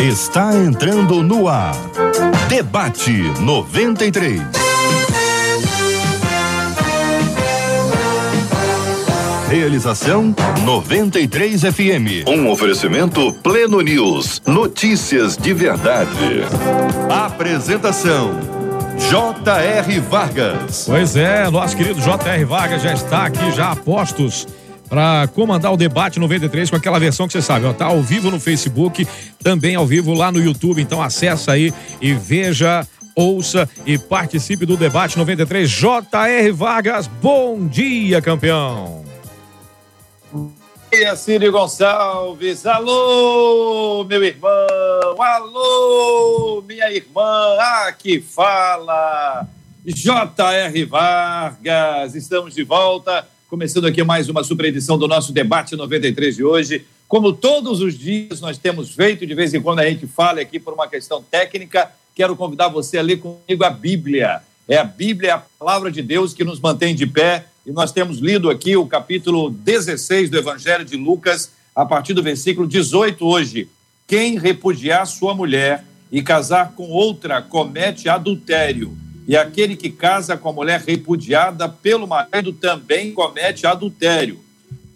Está entrando no ar. Debate 93. Realização 93 FM. Um oferecimento Pleno News. Notícias de verdade. Apresentação J.R. Vargas. Pois é, nosso querido J.R. Vargas já está aqui, já a postos para comandar o debate 93 com aquela versão que você sabe, ó, tá ao vivo no Facebook, também ao vivo lá no YouTube, então acessa aí e veja, ouça e participe do debate 93 JR Vargas. Bom dia, campeão. Bom dia, Círio Gonçalves. Alô, meu irmão. Alô, minha irmã. Ah, que fala. J.R. Vargas. Estamos de volta Começando aqui mais uma super edição do nosso debate 93 de hoje. Como todos os dias nós temos feito, de vez em quando a gente fala aqui por uma questão técnica, quero convidar você a ler comigo a Bíblia. É a Bíblia, a palavra de Deus que nos mantém de pé. E nós temos lido aqui o capítulo 16 do Evangelho de Lucas, a partir do versículo 18 hoje. Quem repudiar sua mulher e casar com outra comete adultério e aquele que casa com a mulher repudiada pelo marido também comete adultério.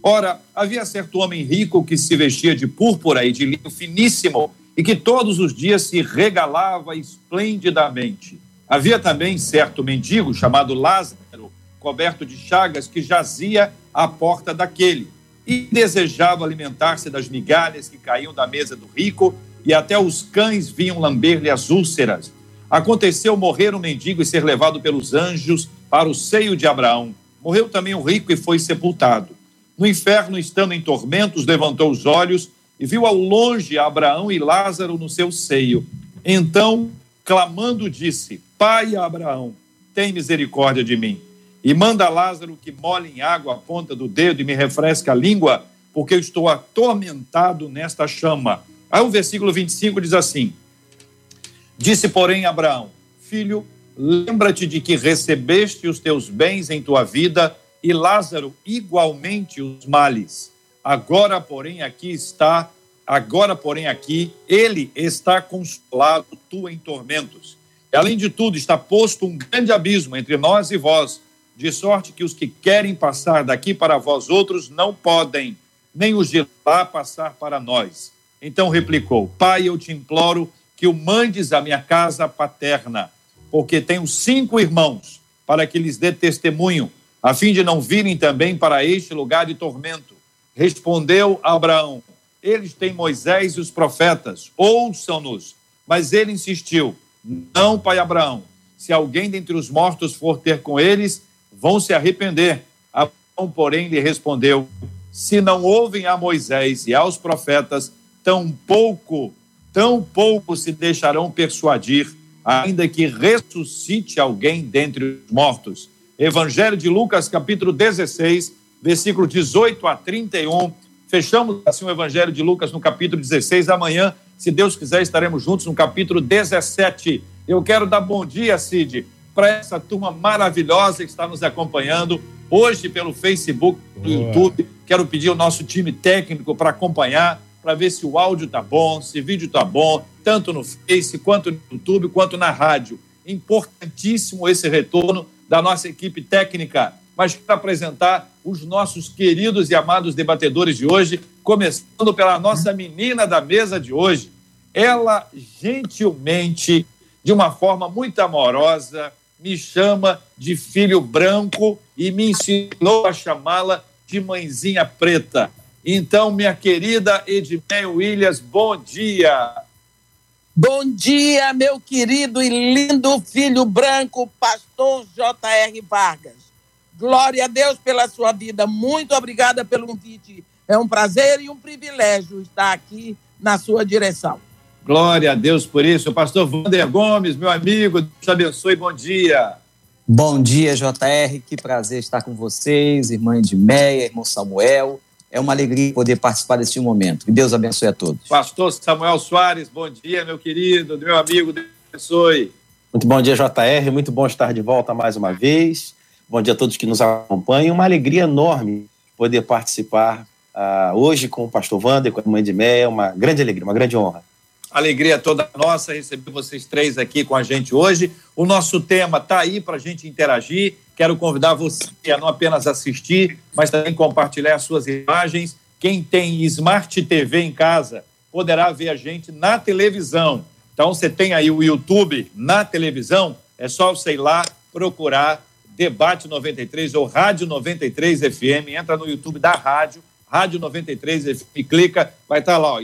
Ora, havia certo homem rico que se vestia de púrpura e de linho finíssimo e que todos os dias se regalava esplendidamente. Havia também certo mendigo chamado Lázaro, coberto de chagas, que jazia à porta daquele e desejava alimentar-se das migalhas que caíam da mesa do rico, e até os cães vinham lamber-lhe as úlceras. Aconteceu morrer um mendigo e ser levado pelos anjos para o seio de Abraão. Morreu também o rico e foi sepultado. No inferno, estando em tormentos, levantou os olhos e viu ao longe Abraão e Lázaro no seu seio. Então, clamando, disse: Pai Abraão, tem misericórdia de mim. E manda Lázaro que molhe em água a ponta do dedo e me refresque a língua, porque eu estou atormentado nesta chama. Aí o versículo 25 diz assim: Disse, porém, Abraão: Filho, lembra-te de que recebeste os teus bens em tua vida e Lázaro igualmente os males. Agora, porém, aqui está, agora, porém, aqui ele está consolado, tu em tormentos. E, além de tudo, está posto um grande abismo entre nós e vós, de sorte que os que querem passar daqui para vós outros não podem, nem os de lá passar para nós. Então replicou: Pai, eu te imploro que o mandes à minha casa paterna, porque tenho cinco irmãos, para que lhes dê testemunho, a fim de não virem também para este lugar de tormento. Respondeu Abraão: Eles têm Moisés e os profetas, ouçam-nos. Mas ele insistiu: Não, pai Abraão, se alguém dentre os mortos for ter com eles, vão se arrepender. Abraão, porém, lhe respondeu: Se não ouvem a Moisés e aos profetas, tampouco tão pouco se deixarão persuadir, ainda que ressuscite alguém dentre os mortos. Evangelho de Lucas, capítulo 16, versículo 18 a 31. Fechamos assim o Evangelho de Lucas no capítulo 16. Amanhã, se Deus quiser, estaremos juntos no capítulo 17. Eu quero dar bom dia, Cid, para essa turma maravilhosa que está nos acompanhando hoje pelo Facebook, no YouTube. Quero pedir ao nosso time técnico para acompanhar para ver se o áudio está bom, se o vídeo está bom, tanto no Face, quanto no YouTube, quanto na rádio. Importantíssimo esse retorno da nossa equipe técnica. Mas para apresentar os nossos queridos e amados debatedores de hoje, começando pela nossa menina da mesa de hoje. Ela, gentilmente, de uma forma muito amorosa, me chama de filho branco e me ensinou a chamá-la de mãezinha preta. Então, minha querida Edmeia Williams, bom dia. Bom dia, meu querido e lindo filho branco, pastor J.R. Vargas. Glória a Deus pela sua vida. Muito obrigada pelo convite. É um prazer e um privilégio estar aqui na sua direção. Glória a Deus por isso. Pastor Wander Gomes, meu amigo, Deus te abençoe. Bom dia. Bom dia, JR. Que prazer estar com vocês, irmã Edmeia, irmão Samuel é uma alegria poder participar deste momento. Que Deus abençoe a todos. Pastor Samuel Soares, bom dia, meu querido, meu amigo, Deus abençoe. Muito bom dia, JR. Muito bom estar de volta mais uma vez. Bom dia a todos que nos acompanham. Uma alegria enorme poder participar uh, hoje com o pastor Wander, com a mãe de Meia. Uma grande alegria, uma grande honra. Alegria toda nossa receber vocês três aqui com a gente hoje. O nosso tema está aí para a gente interagir. Quero convidar você a não apenas assistir, mas também compartilhar as suas imagens. Quem tem Smart TV em casa poderá ver a gente na televisão. Então, você tem aí o YouTube na televisão, é só você ir lá procurar Debate 93 ou Rádio 93 FM. Entra no YouTube da rádio Rádio 93 e clica, vai estar tá lá, ó,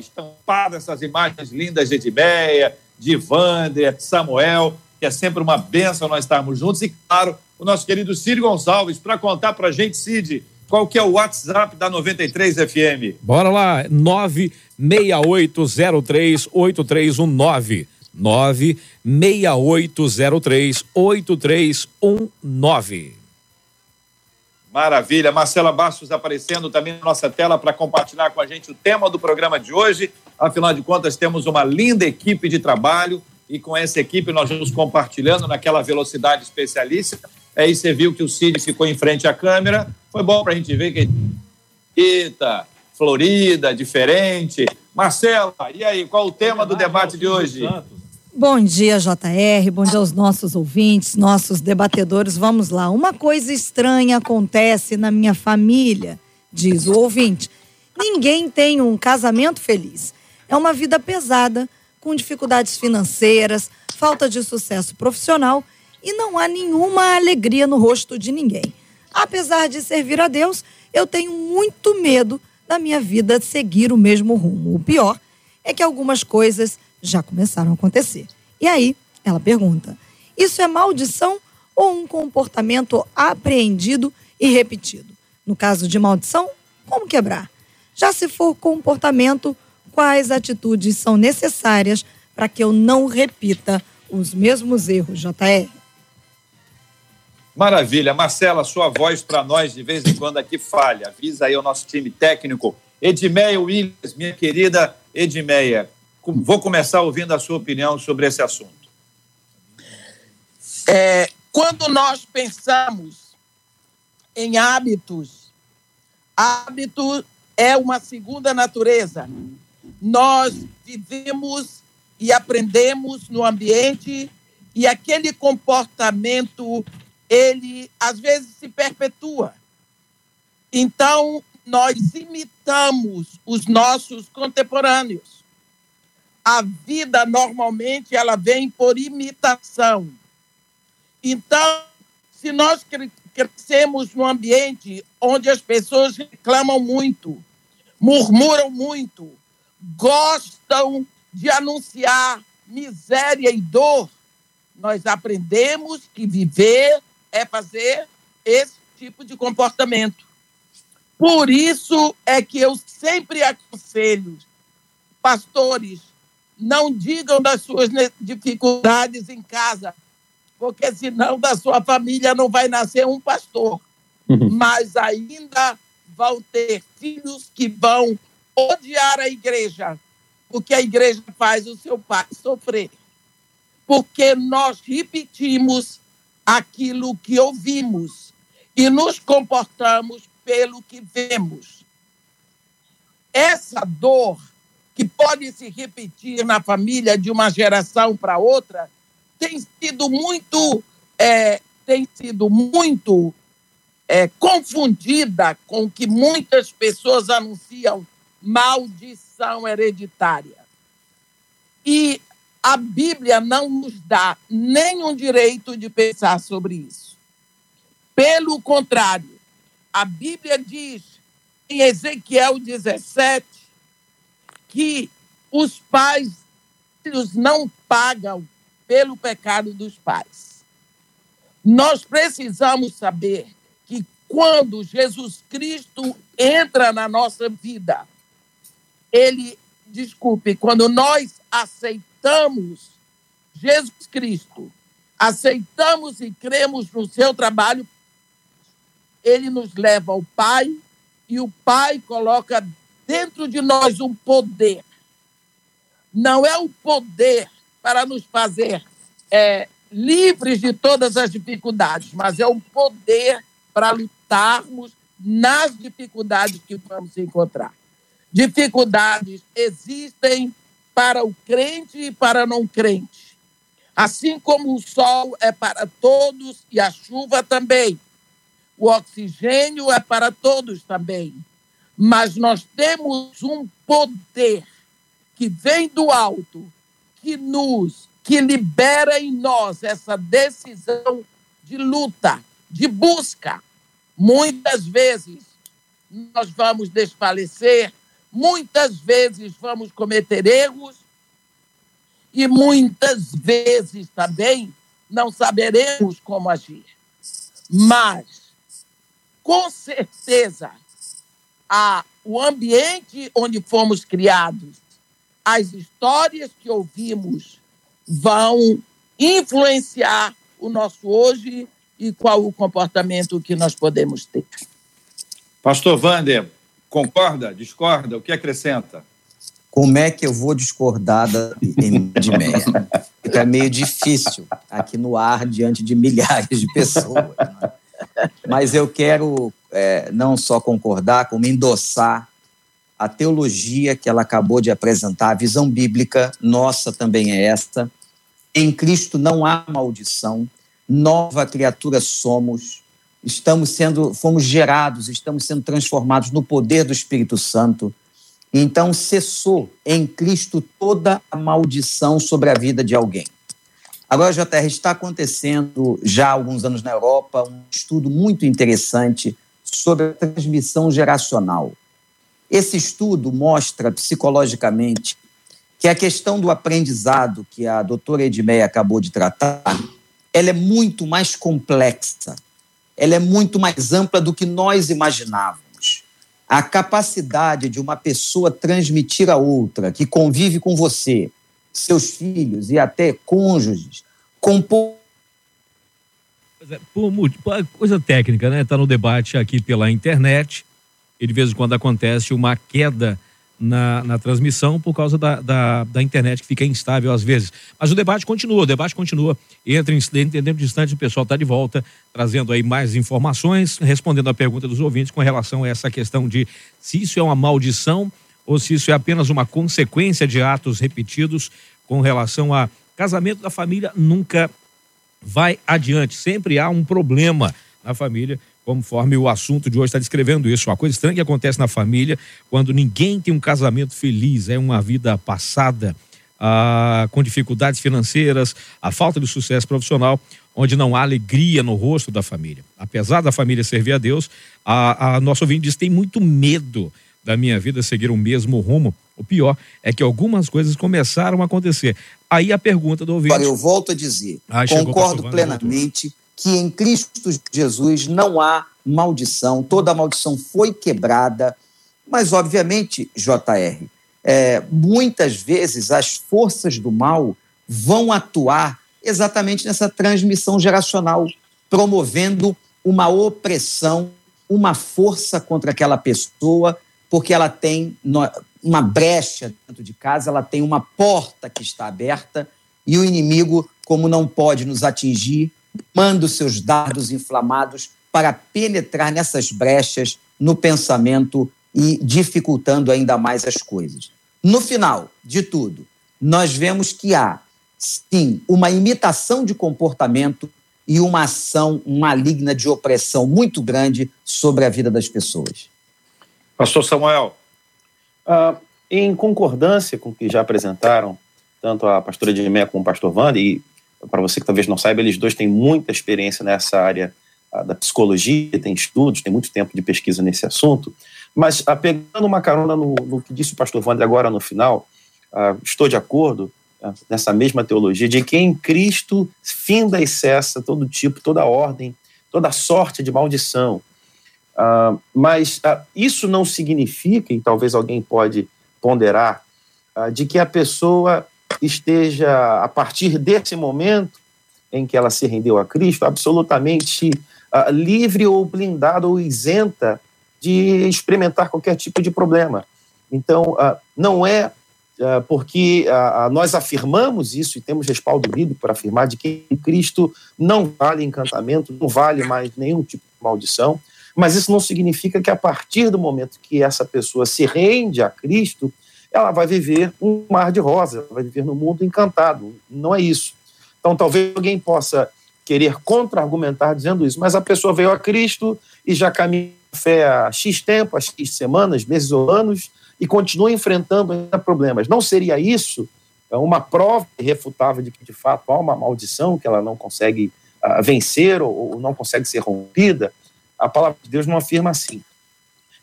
essas imagens lindas de Edmeia, de de Samuel, que é sempre uma benção nós estarmos juntos. E, claro, o nosso querido Cid Gonçalves, para contar para a gente, Cid, qual que é o WhatsApp da 93 FM? Bora lá, 968038319. 968038319. Maravilha. Marcela Bastos aparecendo também na nossa tela para compartilhar com a gente o tema do programa de hoje. Afinal de contas, temos uma linda equipe de trabalho e com essa equipe nós vamos compartilhando naquela velocidade especialíssima. Aí você viu que o Cid ficou em frente à câmera. Foi bom para a gente ver que. Eita, Florida, diferente. Marcela, e aí, qual o tema do debate de hoje? Bom dia, JR. Bom dia aos nossos ouvintes, nossos debatedores. Vamos lá. Uma coisa estranha acontece na minha família, diz o ouvinte. Ninguém tem um casamento feliz. É uma vida pesada, com dificuldades financeiras, falta de sucesso profissional e não há nenhuma alegria no rosto de ninguém. Apesar de servir a Deus, eu tenho muito medo da minha vida seguir o mesmo rumo. O pior é que algumas coisas já começaram a acontecer. E aí, ela pergunta: isso é maldição ou um comportamento apreendido e repetido? No caso de maldição, como quebrar? Já se for comportamento, quais atitudes são necessárias para que eu não repita os mesmos erros, JR? Maravilha. Marcela, sua voz para nós de vez em quando aqui falha. Avisa aí o nosso time técnico. Edmeia Williams, minha querida Edmeia, vou começar ouvindo a sua opinião sobre esse assunto. É, quando nós pensamos em hábitos, hábito é uma segunda natureza. Nós vivemos e aprendemos no ambiente e aquele comportamento ele às vezes se perpetua. Então nós imitamos os nossos contemporâneos a vida normalmente ela vem por imitação. Então, se nós crescemos num ambiente onde as pessoas reclamam muito, murmuram muito, gostam de anunciar miséria e dor, nós aprendemos que viver é fazer esse tipo de comportamento. Por isso é que eu sempre aconselho pastores, não digam das suas dificuldades em casa, porque senão da sua família não vai nascer um pastor. Uhum. Mas ainda vão ter filhos que vão odiar a igreja, porque a igreja faz o seu pai sofrer. Porque nós repetimos aquilo que ouvimos e nos comportamos pelo que vemos. Essa dor que pode se repetir na família de uma geração para outra, tem sido muito, é, tem sido muito é, confundida com o que muitas pessoas anunciam maldição hereditária. E a Bíblia não nos dá nenhum direito de pensar sobre isso. Pelo contrário, a Bíblia diz em Ezequiel 17 que os pais não pagam pelo pecado dos pais. Nós precisamos saber que quando Jesus Cristo entra na nossa vida, ele, desculpe, quando nós aceitamos Jesus Cristo, aceitamos e cremos no seu trabalho, ele nos leva ao Pai e o Pai coloca dentro de nós um poder. Não é o poder para nos fazer é, livres de todas as dificuldades, mas é um poder para lutarmos nas dificuldades que vamos encontrar. Dificuldades existem para o crente e para não crente. Assim como o sol é para todos e a chuva também. O oxigênio é para todos também. Mas nós temos um poder que vem do alto, que nos, que libera em nós essa decisão de luta, de busca. Muitas vezes nós vamos desfalecer, muitas vezes vamos cometer erros e muitas vezes também não saberemos como agir. Mas, com certeza, a, o ambiente onde fomos criados, as histórias que ouvimos vão influenciar o nosso hoje e qual o comportamento que nós podemos ter. Pastor Wander, concorda, discorda, o que acrescenta? Como é que eu vou discordar da de meia? Fica meio difícil aqui no ar diante de milhares de pessoas. Né? Mas eu quero é, não só concordar, como endossar a teologia que ela acabou de apresentar, a visão bíblica nossa também é esta. Em Cristo não há maldição, nova criatura somos, estamos sendo, fomos gerados, estamos sendo transformados no poder do Espírito Santo. Então cessou em Cristo toda a maldição sobre a vida de alguém. Agora, JR, está acontecendo já há alguns anos na Europa um estudo muito interessante sobre a transmissão geracional. Esse estudo mostra psicologicamente que a questão do aprendizado que a doutora Edmeia acabou de tratar, ela é muito mais complexa ela é muito mais ampla do que nós imaginávamos. A capacidade de uma pessoa transmitir a outra, que convive com você, seus filhos e até cônjuges, compor é, coisa técnica, né? Está no debate aqui pela internet e de vez em quando acontece uma queda na, na transmissão por causa da, da, da, internet que fica instável às vezes. Mas o debate continua, o debate continua. Entra em dentro de instantes, o pessoal está de volta, trazendo aí mais informações, respondendo a pergunta dos ouvintes com relação a essa questão de se isso é uma maldição ou se isso é apenas uma consequência de atos repetidos com relação a casamento da família nunca vai adiante. Sempre há um problema na família conforme o assunto de hoje está descrevendo isso. Uma coisa estranha que acontece na família quando ninguém tem um casamento feliz, é uma vida passada ah, com dificuldades financeiras, a falta de sucesso profissional, onde não há alegria no rosto da família. Apesar da família servir a Deus, a, a nosso ouvinte diz tem muito medo da minha vida seguir o mesmo rumo. O pior é que algumas coisas começaram a acontecer. Aí a pergunta do ouvinte. Olha, eu volto a dizer, concordo plenamente que em Cristo Jesus não há maldição, toda a maldição foi quebrada, mas, obviamente, JR, é, muitas vezes as forças do mal vão atuar exatamente nessa transmissão geracional, promovendo uma opressão, uma força contra aquela pessoa, porque ela tem uma brecha dentro de casa, ela tem uma porta que está aberta e o inimigo, como não pode nos atingir, manda os seus dardos inflamados para penetrar nessas brechas no pensamento e dificultando ainda mais as coisas. No final de tudo, nós vemos que há, sim, uma imitação de comportamento e uma ação maligna de opressão muito grande sobre a vida das pessoas. Pastor Samuel. Ah, em concordância com o que já apresentaram, tanto a pastora Edmé como o pastor Wander, e para você que talvez não saiba, eles dois têm muita experiência nessa área uh, da psicologia, têm estudos, têm muito tempo de pesquisa nesse assunto. Mas, uh, pegando uma carona no, no, que disse o pastor Wander agora no final, uh, estou de acordo nessa mesma teologia de que em Cristo finda e cessa todo tipo, toda ordem, toda sorte de maldição. Mas isso não significa, e talvez alguém pode ponderar, de que a pessoa esteja, a partir desse momento em que ela se rendeu a Cristo, absolutamente uh, livre ou blindada ou isenta de experimentar qualquer tipo de problema. Então, uh, não é uh, porque nós afirmamos isso e temos respaldo bíblico para afirmar de que Cristo não vale encantamento, não vale mais nenhum tipo de maldição, mas isso não significa que a partir do momento que essa pessoa se rende a Cristo, ela vai viver um mar de rosa, vai viver no mundo encantado. Não é isso. Então, talvez alguém possa querer contra-argumentar dizendo isso, mas a pessoa veio a Cristo e já caminha fé há X tempo, há X semanas, meses ou anos, e continua enfrentando ainda problemas. Não seria isso uma prova irrefutável de que, de fato, há uma maldição que ela não consegue uh, vencer ou, ou, não consegue ser rompida? A palavra de Deus não afirma assim.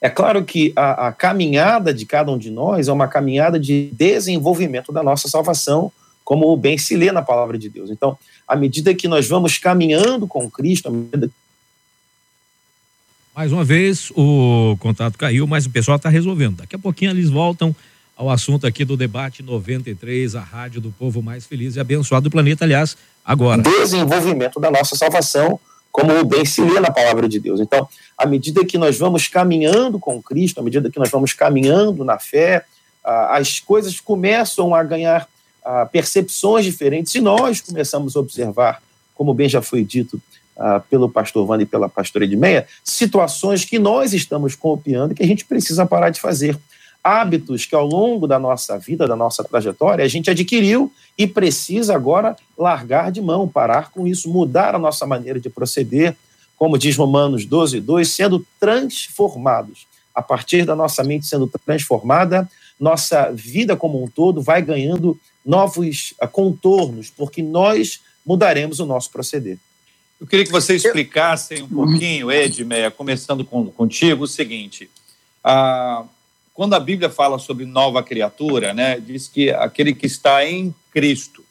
É claro que a, a caminhada de cada um de nós é uma caminhada de desenvolvimento da nossa salvação, como bem se lê na palavra de Deus. Então, à medida que nós vamos caminhando com Cristo, à medida mais uma vez, o contato caiu, mas o pessoal está resolvendo. Daqui a pouquinho eles voltam ao assunto aqui do debate 93, a rádio do povo mais feliz e abençoado do planeta, aliás, agora. Desenvolvimento da nossa salvação, como bem se lê na palavra de Deus. Então, à medida que nós vamos caminhando com Cristo, à medida que nós vamos caminhando na fé, as coisas começam a ganhar percepções diferentes e nós começamos a observar, como bem já foi dito, pelo pastor Wanda e pela pastora Edmeia, situações que nós estamos copiando e que a gente precisa parar de fazer. Hábitos que ao longo da nossa vida, da nossa trajetória, a gente adquiriu e precisa agora largar de mão, parar com isso, mudar a nossa maneira de proceder, como diz Romanos 12, 2, sendo transformados. A partir da nossa mente sendo transformada, nossa vida como um todo vai ganhando novos ah, contornos, porque nós mudaremos o nosso proceder. Eu queria que vocês explicassem um pouquinho, Edmeia, começando com, contigo, o seguinte. Ah, quando a Bíblia fala sobre nova criatura, né, diz que aquele que está em Cristo.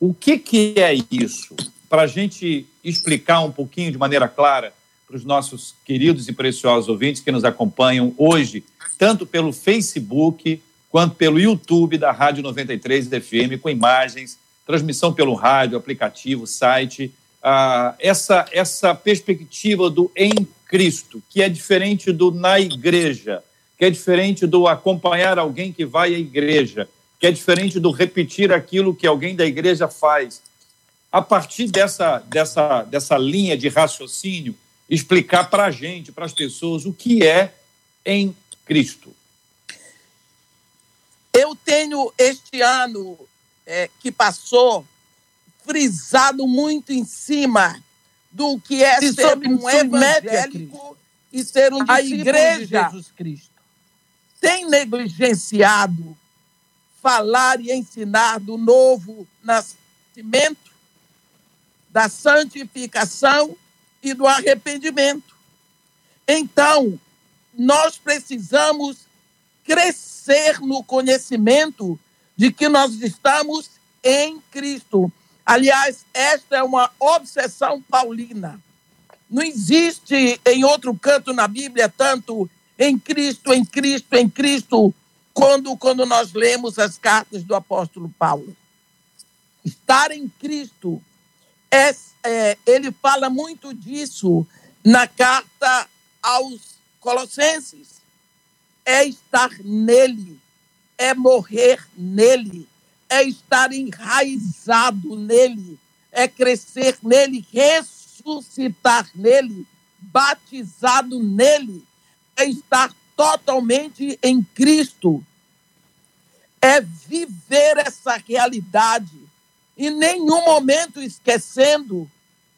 O que, que é isso? Para a gente explicar um pouquinho de maneira clara para os nossos queridos e preciosos ouvintes que nos acompanham hoje, tanto pelo Facebook quanto pelo YouTube da Rádio 93 FM, com imagens, transmissão pelo rádio, aplicativo, site ah, essa, essa perspectiva do em Cristo, que é diferente do na igreja, que é diferente do acompanhar alguém que vai à igreja, que é diferente do repetir aquilo que alguém da igreja faz. A partir dessa, dessa, dessa linha de raciocínio, explicar para a gente, para as pessoas, o que é em Cristo. Eu tenho este ano é, que passou frisado muito em cima do que é Se ser um evangélico e ser um a igreja de Jesus Cristo. Tem negligenciado falar e ensinar do novo nascimento, da santificação e do arrependimento. Então, nós precisamos crescer no conhecimento de que nós estamos em Cristo. Aliás, esta é uma obsessão paulina. Não existe em outro canto na Bíblia tanto em Cristo, em Cristo, em Cristo, quando, quando nós lemos as cartas do apóstolo Paulo. Estar em Cristo, é, é, ele fala muito disso na carta aos Colossenses. É estar nele, é morrer nele é estar enraizado nele, é crescer nele, ressuscitar nele, batizado nele, é estar totalmente em Cristo, é viver essa realidade, em nenhum momento esquecendo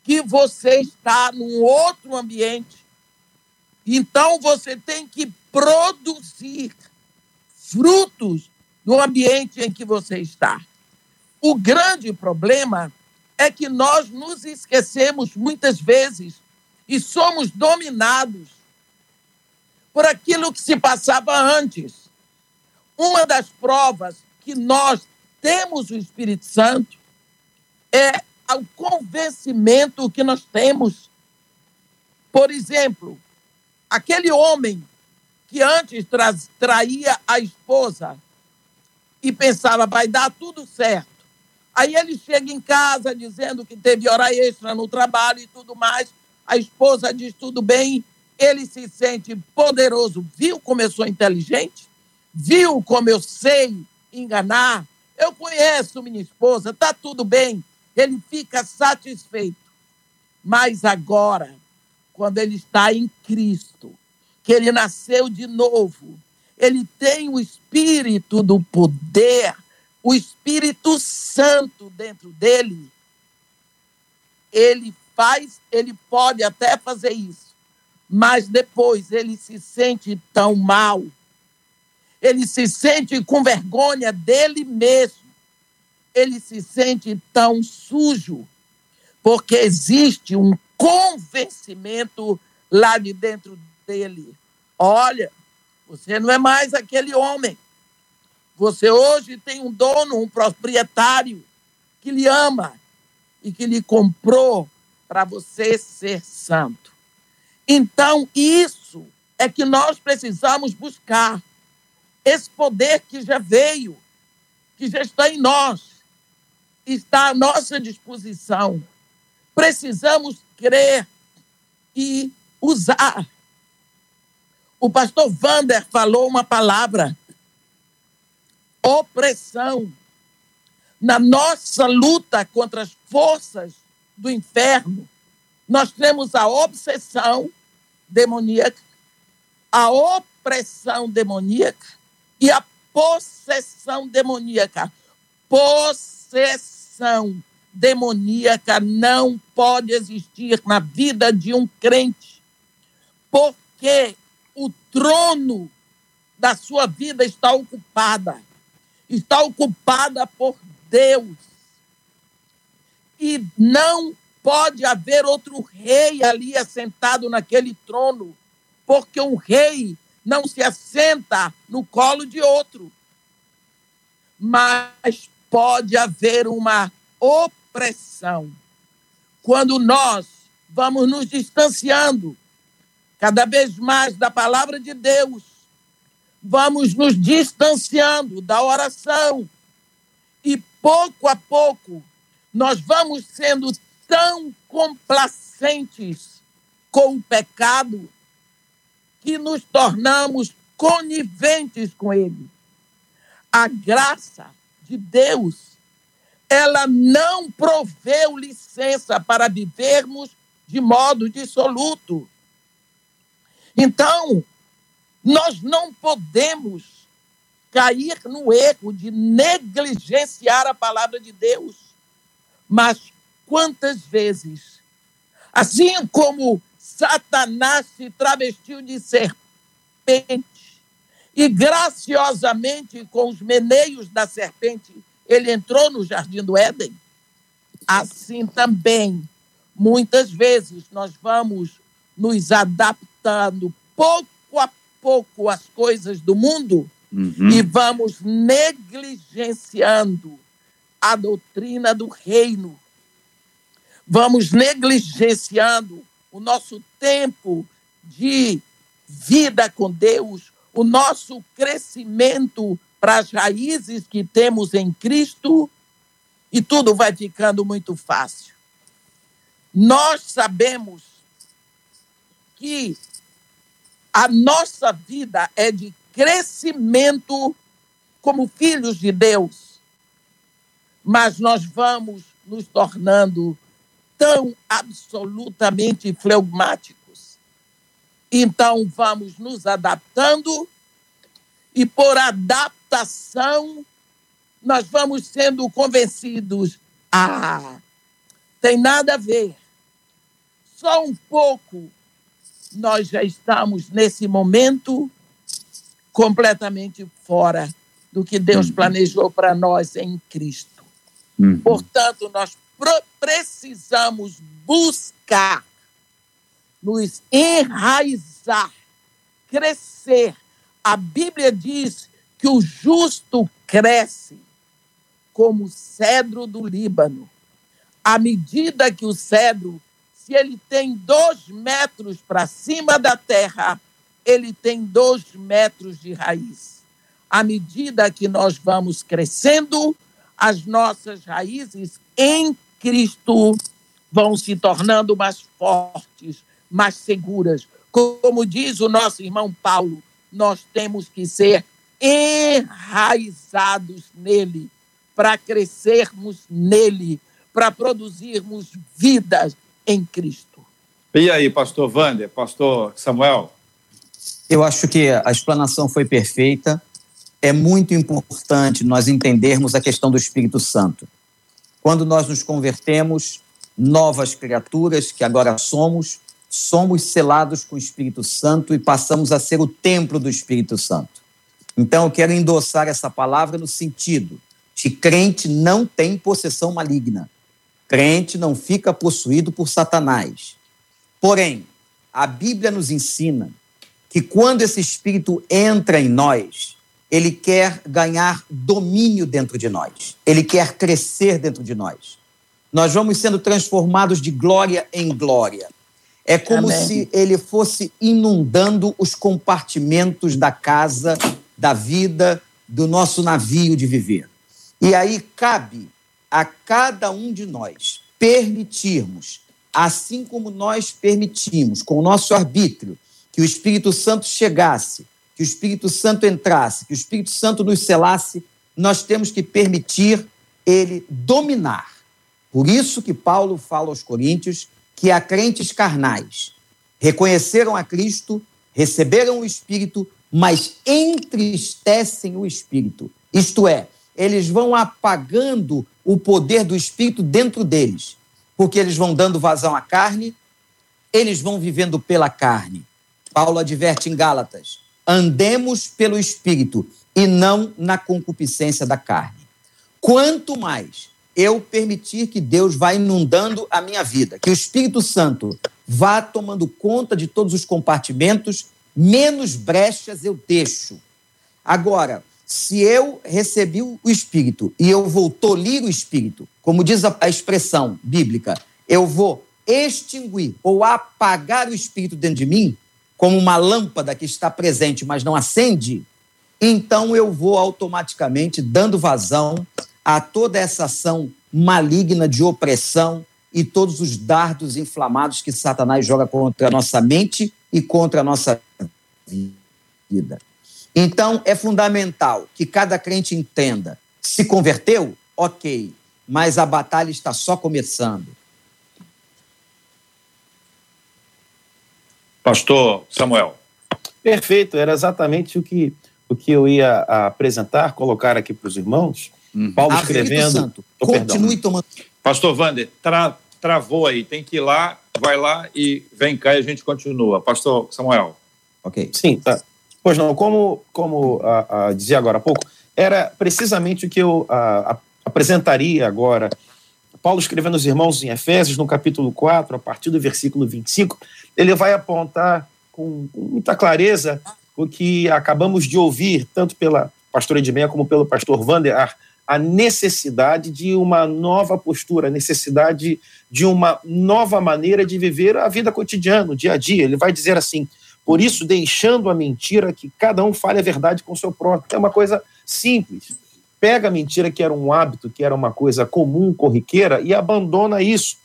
que você está num outro ambiente. Então você tem que produzir frutos no ambiente em que você está. O grande problema é que nós nos esquecemos muitas vezes e somos dominados por aquilo que se passava antes. Uma das provas que nós temos o Espírito Santo é o convencimento que nós temos. Por exemplo, aquele homem que antes tra traía a esposa e pensava, vai dar tudo certo. Aí ele chega em casa dizendo que teve hora extra no trabalho e tudo mais. A esposa diz tudo bem, ele se sente poderoso. Viu como eu sou inteligente? Viu como eu sei enganar? Eu conheço minha esposa, tá tudo bem. Ele fica satisfeito. Mas agora, quando ele está em Cristo, que ele nasceu de novo, ele tem o espírito do poder, o Espírito Santo dentro dele, ele faz, ele pode até fazer isso, mas depois ele se sente tão mal, ele se sente com vergonha dele mesmo, ele se sente tão sujo, porque existe um convencimento lá de dentro dele. Olha, você não é mais aquele homem. Você hoje tem um dono, um proprietário que lhe ama e que lhe comprou para você ser santo. Então, isso é que nós precisamos buscar. Esse poder que já veio, que já está em nós, está à nossa disposição. Precisamos crer e usar. O pastor Vander falou uma palavra: opressão. Na nossa luta contra as forças do inferno, nós temos a obsessão demoníaca, a opressão demoníaca e a possessão demoníaca. Possessão demoníaca não pode existir na vida de um crente, porque o trono da sua vida está ocupada, está ocupada por Deus. E não pode haver outro rei ali assentado naquele trono, porque um rei não se assenta no colo de outro. Mas pode haver uma opressão. Quando nós vamos nos distanciando cada vez mais da palavra de Deus, vamos nos distanciando da oração e pouco a pouco nós vamos sendo tão complacentes com o pecado que nos tornamos coniventes com ele. A graça de Deus ela não proveu licença para vivermos de modo dissoluto. Então, nós não podemos cair no erro de negligenciar a palavra de Deus. Mas quantas vezes, assim como Satanás se travestiu de serpente e graciosamente com os meneios da serpente ele entrou no jardim do Éden. Assim também, muitas vezes, nós vamos nos adaptando pouco a pouco às coisas do mundo uhum. e vamos negligenciando a doutrina do reino. Vamos negligenciando o nosso tempo de vida com Deus, o nosso crescimento para as raízes que temos em Cristo e tudo vai ficando muito fácil. Nós sabemos que a nossa vida é de crescimento como filhos de Deus, mas nós vamos nos tornando tão absolutamente fleumáticos. Então, vamos nos adaptando e por adaptação nós vamos sendo convencidos. Ah, tem nada a ver. Só um pouco nós já estamos nesse momento completamente fora do que Deus uhum. planejou para nós em Cristo. Uhum. Portanto, nós precisamos buscar nos enraizar, crescer a Bíblia diz que o justo cresce como o cedro do Líbano. À medida que o cedro, se ele tem dois metros para cima da terra, ele tem dois metros de raiz. À medida que nós vamos crescendo, as nossas raízes em Cristo vão se tornando mais fortes, mais seguras. Como diz o nosso irmão Paulo, nós temos que ser enraizados nele, para crescermos nele, para produzirmos vidas em Cristo. E aí, pastor Wander, pastor Samuel? Eu acho que a explanação foi perfeita. É muito importante nós entendermos a questão do Espírito Santo. Quando nós nos convertemos, novas criaturas que agora somos, somos selados com o Espírito Santo e passamos a ser o templo do Espírito Santo. Então, eu quero endossar essa palavra no sentido de crente não tem possessão maligna. Crente não fica possuído por Satanás. Porém, a Bíblia nos ensina que quando esse espírito entra em nós, ele quer ganhar domínio dentro de nós, ele quer crescer dentro de nós. Nós vamos sendo transformados de glória em glória. É como Amém. se ele fosse inundando os compartimentos da casa, da vida, do nosso navio de viver. E aí cabe a cada um de nós permitirmos, assim como nós permitimos, com o nosso arbítrio, que o Espírito Santo chegasse, que o Espírito Santo entrasse, que o Espírito Santo nos selasse, nós temos que permitir ele dominar. Por isso que Paulo fala aos Coríntios que há crentes carnais. Reconheceram a Cristo, receberam o Espírito, mas entristecem o Espírito. Isto é, eles vão apagando o poder do Espírito dentro deles, porque eles vão dando vazão à carne, eles vão vivendo pela carne. Paulo adverte em Gálatas: andemos pelo Espírito e não na concupiscência da carne. Quanto mais eu permitir que Deus vá inundando a minha vida, que o Espírito Santo vá tomando conta de todos os compartimentos, menos brechas eu deixo. Agora, se eu recebi o Espírito e eu vou tolir o Espírito, como diz a expressão bíblica, eu vou extinguir ou apagar o Espírito dentro de mim, como uma lâmpada que está presente, mas não acende, então eu vou automaticamente dando vazão a toda essa ação maligna de opressão e todos os dardos inflamados que Satanás joga contra a nossa mente e contra a nossa vida. Então, é fundamental que cada crente entenda: se converteu, ok, mas a batalha está só começando. Pastor Samuel. Perfeito, era exatamente o que, o que eu ia apresentar, colocar aqui para os irmãos. Uhum. Paulo escrevendo. Santo, oh, continue tomando. Pastor Wander, tra, travou aí, tem que ir lá, vai lá e vem cá e a gente continua. Pastor Samuel. Ok. Sim, tá. Pois não, como, como a, a, dizia agora há pouco, era precisamente o que eu a, apresentaria agora. Paulo escrevendo aos irmãos em Efésios, no capítulo 4, a partir do versículo 25, ele vai apontar com, muita clareza o que acabamos de ouvir, tanto pela pastora Edmeia como pelo pastor Vander, a necessidade de uma nova postura, a necessidade de uma nova maneira de viver a vida cotidiana, o dia a dia. Ele vai dizer assim: por isso, deixando a mentira, que cada um fale a verdade com o seu próprio. É uma coisa simples. Pega a mentira, que era um hábito, que era uma coisa comum, corriqueira, e abandona isso.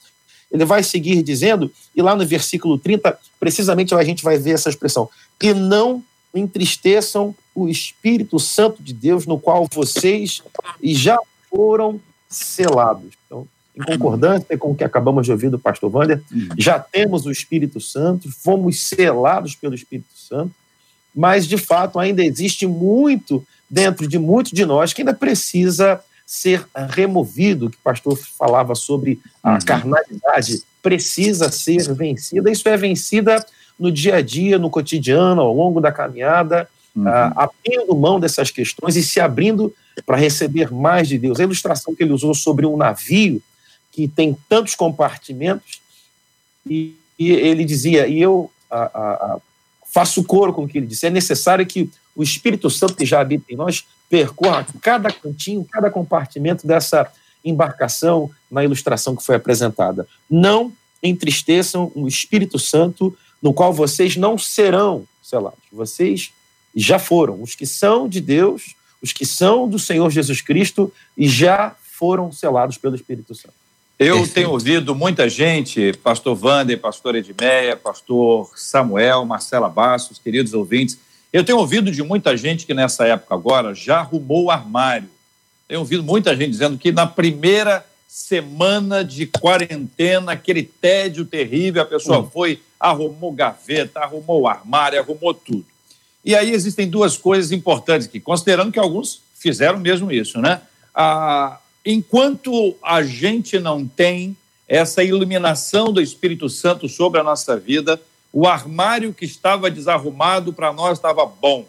Ele vai seguir dizendo, e lá no versículo 30, precisamente a gente vai ver essa expressão: e não entristeçam o Espírito Santo de Deus, no qual vocês já foram selados. Então, em concordância com o que acabamos de ouvir do pastor Wander, uhum. já temos o Espírito Santo, fomos selados pelo Espírito Santo, mas de fato ainda existe muito dentro de muitos de nós que ainda precisa ser removido, que o pastor falava sobre a uhum. carnalidade, precisa ser vencida. Isso é vencida no dia a dia, no cotidiano, ao longo da caminhada, uhum. uh, abrindo mão dessas questões e se abrindo para receber mais de Deus. A ilustração que ele usou sobre um navio que tem tantos compartimentos, e, e ele dizia, e eu a, a, a, faço coro com o que ele disse, é necessário que o Espírito Santo que já habita em nós percorra cada cantinho, cada compartimento dessa embarcação na ilustração que foi apresentada. Não entristeçam o Espírito Santo no qual vocês não serão selados. Vocês já foram. Os que são de Deus, os que são do Senhor Jesus Cristo e já foram selados pelo Espírito Santo. Eu Perfeito. tenho ouvido muita gente, pastor Wander, pastor Edmeia, pastor Samuel, Marcela Bastos, queridos ouvintes, eu tenho ouvido de muita gente que nessa época agora já arrumou o armário. Tenho ouvido muita gente dizendo que na primeira semana de quarentena, aquele tédio terrível, a pessoa hum. foi, arrumou gaveta, arrumou o armário, arrumou tudo. E aí existem duas coisas importantes aqui, considerando que alguns fizeram mesmo isso, né? Ah, enquanto a gente não tem essa iluminação do Espírito Santo sobre a nossa vida, o armário que estava desarrumado para nós estava bom.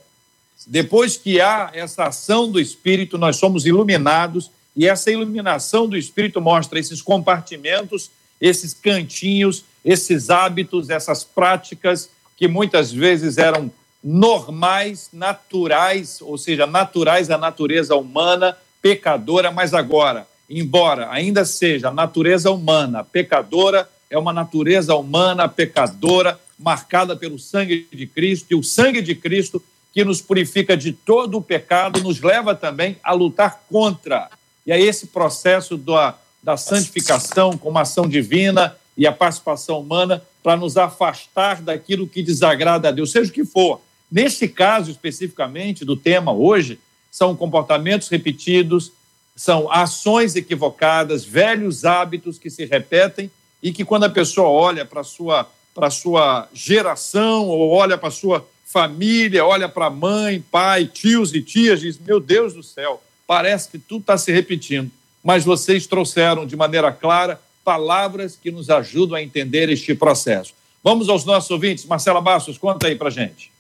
Depois que há essa ação do Espírito, nós somos iluminados e essa iluminação do Espírito mostra esses compartimentos, esses cantinhos, esses hábitos, essas práticas que muitas vezes eram normais, naturais, ou seja, naturais à natureza humana, pecadora, mas agora, embora ainda seja a natureza humana pecadora, é uma natureza humana pecadora marcada pelo sangue de Cristo, e o sangue de Cristo que nos purifica de todo o pecado, nos leva também a lutar contra. E é esse processo da, da santificação como ação divina e a participação humana para nos afastar daquilo que desagrada a Deus, seja o que for. Neste caso especificamente do tema hoje, são comportamentos repetidos, são ações equivocadas, velhos hábitos que se repetem e que quando a pessoa olha para a sua, para sua geração ou olha para a sua família, olha para mãe, pai, tios e tias, diz: Meu Deus do céu, parece que tudo está se repetindo. Mas vocês trouxeram de maneira clara palavras que nos ajudam a entender este processo. Vamos aos nossos ouvintes. Marcela Bastos, conta aí para gente.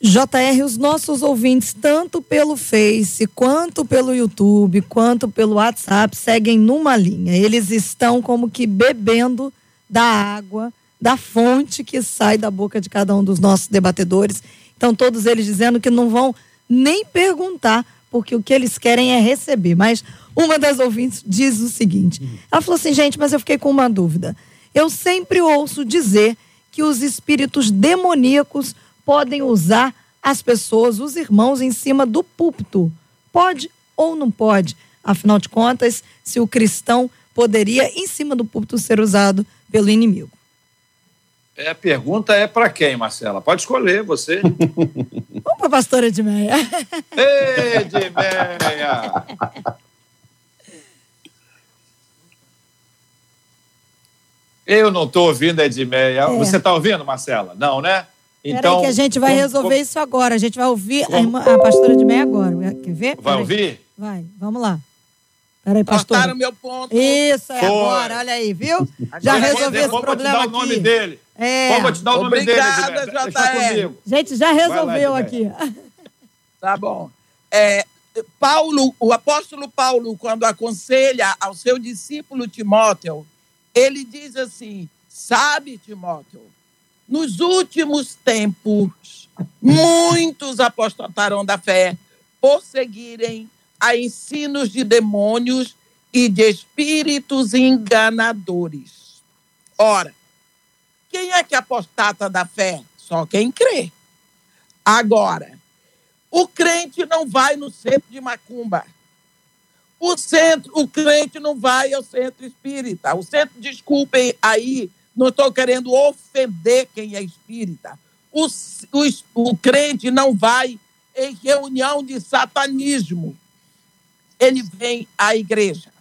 JR, os nossos ouvintes, tanto pelo Face, quanto pelo YouTube, quanto pelo WhatsApp, seguem numa linha. Eles estão como que bebendo da água, da fonte que sai da boca de cada um dos nossos debatedores. Então, todos eles dizendo que não vão nem perguntar, porque o que eles querem é receber. Mas uma das ouvintes diz o seguinte: ela falou assim, gente, mas eu fiquei com uma dúvida. Eu sempre ouço dizer que os espíritos demoníacos podem usar as pessoas, os irmãos, em cima do púlpito. Pode ou não pode? Afinal de contas, se o cristão poderia, em cima do púlpito, ser usado pelo inimigo. É, a pergunta é para quem, Marcela? Pode escolher, você. Vamos para a pastora Edmeia. Edmeia! Eu não estou ouvindo a Edmeia. É. Você está ouvindo, Marcela? Não, né? Então, Peraí que a gente vai como, resolver como... isso agora. A gente vai ouvir a, irmã, a, pastora Edmeia agora. Quer ver? Vai ouvir? Vai, vamos lá. Peraí, pastor. Cortaram meu ponto. Isso, é Foi. agora, olha aí, viu? Já resolvi esse problema aqui. Vou te dar o nome dele. É. Vou te dar o nome Obrigada, dele. Obrigada, Gente, já resolveu lá, aqui. Tá bom. É, Paulo, o apóstolo Paulo, quando aconselha ao seu discípulo Timóteo, ele diz assim: Sabe, Timóteo, nos últimos tempos, muitos apostatarão da fé por seguirem a ensinos de demônios e de espíritos enganadores. Ora, quem é que apostata da fé? Só quem crê. Agora, o crente não vai no centro de macumba. O centro, o crente não vai ao centro espírita. O centro, desculpem aí, não estou querendo ofender quem é espírita. O, o, o crente não vai em reunião de satanismo. Ele vem à igreja.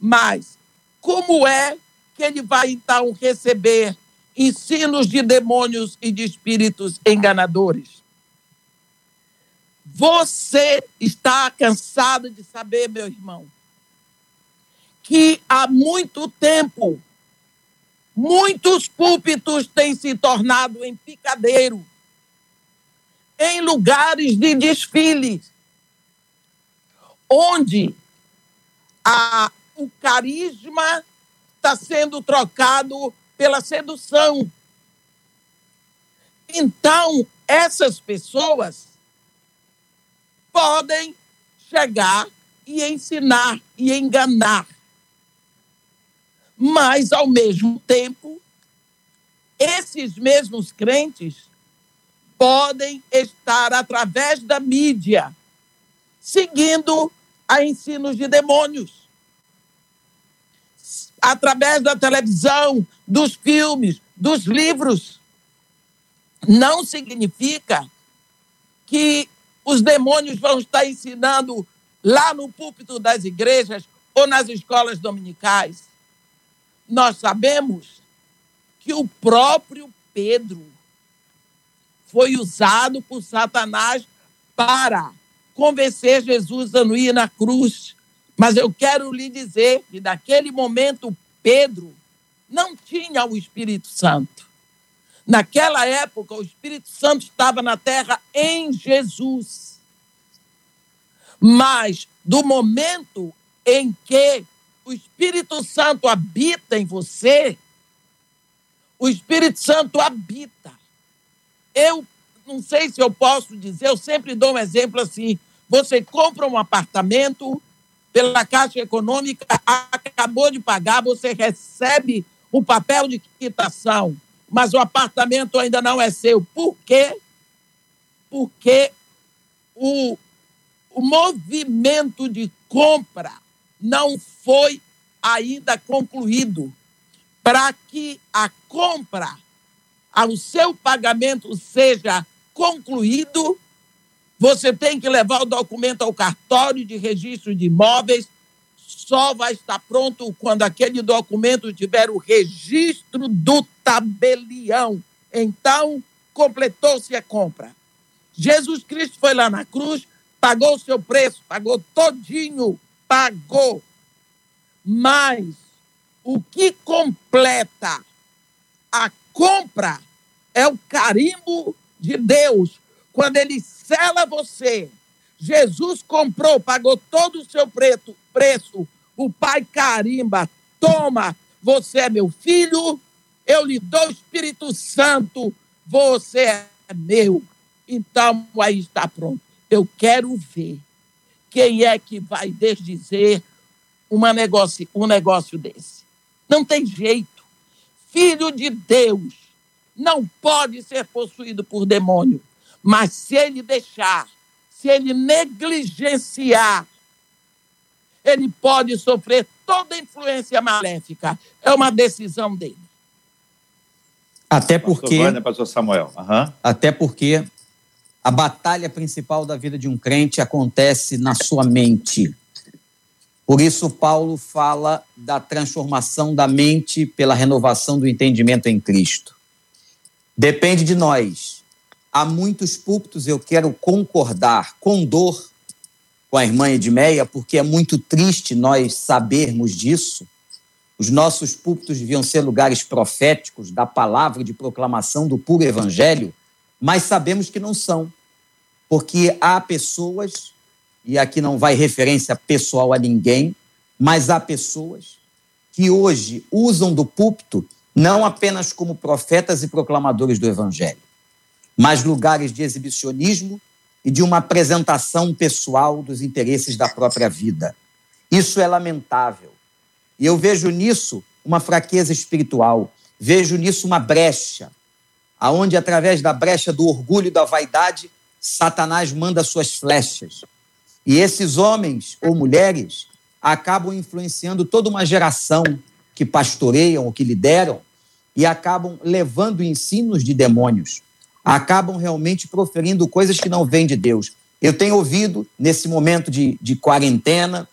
Mas como é que ele vai então receber ensinos de demônios e de espíritos enganadores? Você está cansado de saber, meu irmão, que há muito tempo muitos púlpitos têm se tornado em picadeiro, em lugares de desfile, onde a, o carisma está sendo trocado pela sedução. Então, essas pessoas podem chegar e ensinar e enganar. Mas, ao mesmo tempo, esses mesmos crentes podem estar, através da mídia, seguindo a ensinos de demônios. Através da televisão, dos filmes, dos livros. Não significa que os demônios vão estar ensinando lá no púlpito das igrejas ou nas escolas dominicais. Nós sabemos que o próprio Pedro foi usado por Satanás para convencer Jesus a não ir na cruz. Mas eu quero lhe dizer que naquele momento Pedro não tinha o Espírito Santo. Naquela época, o Espírito Santo estava na terra em Jesus. Mas do momento em que o Espírito Santo habita em você, o Espírito Santo habita. Eu não sei se eu posso dizer, eu sempre dou um exemplo assim: você compra um apartamento pela Caixa Econômica, acabou de pagar, você recebe o papel de quitação, mas o apartamento ainda não é seu. Por quê? Porque o, o movimento de compra não foi ainda concluído. Para que a compra, o seu pagamento seja concluído, você tem que levar o documento ao cartório de registro de imóveis. Só vai estar pronto quando aquele documento tiver o registro do tabelião. Então, completou-se a compra. Jesus Cristo foi lá na cruz, pagou o seu preço, pagou todinho, pagou. Mas o que completa a compra é o carimbo de Deus quando ele sela você. Jesus comprou, pagou todo o seu preto, preço. O Pai carimba, toma, você é meu filho, eu lhe dou o Espírito Santo, você é meu. Então, aí está pronto. Eu quero ver quem é que vai desdizer uma negócio, um negócio desse. Não tem jeito. Filho de Deus não pode ser possuído por demônio. Mas se ele deixar, se ele negligenciar, ele pode sofrer toda influência maléfica. É uma decisão dele. Até porque. Pastor, pastor Samuel. Uhum. Até porque a batalha principal da vida de um crente acontece na sua mente. Por isso, Paulo fala da transformação da mente pela renovação do entendimento em Cristo. Depende de nós há muitos púlpitos, eu quero concordar com dor com a irmã Edmeia, porque é muito triste nós sabermos disso. Os nossos púlpitos deviam ser lugares proféticos da palavra de proclamação do puro evangelho, mas sabemos que não são, porque há pessoas, e aqui não vai referência pessoal a ninguém, mas há pessoas que hoje usam do púlpito não apenas como profetas e proclamadores do evangelho, mas lugares de exibicionismo e de uma apresentação pessoal dos interesses da própria vida. Isso é lamentável. E eu vejo nisso uma fraqueza espiritual, vejo nisso uma brecha, aonde através da brecha do orgulho e da vaidade, Satanás manda suas flechas. E esses homens ou mulheres acabam influenciando toda uma geração que pastoreiam ou que lideram e acabam levando ensinos de demônios acabam realmente proferindo coisas que não vêm de Deus. Eu tenho ouvido, nesse momento de, de quarentena,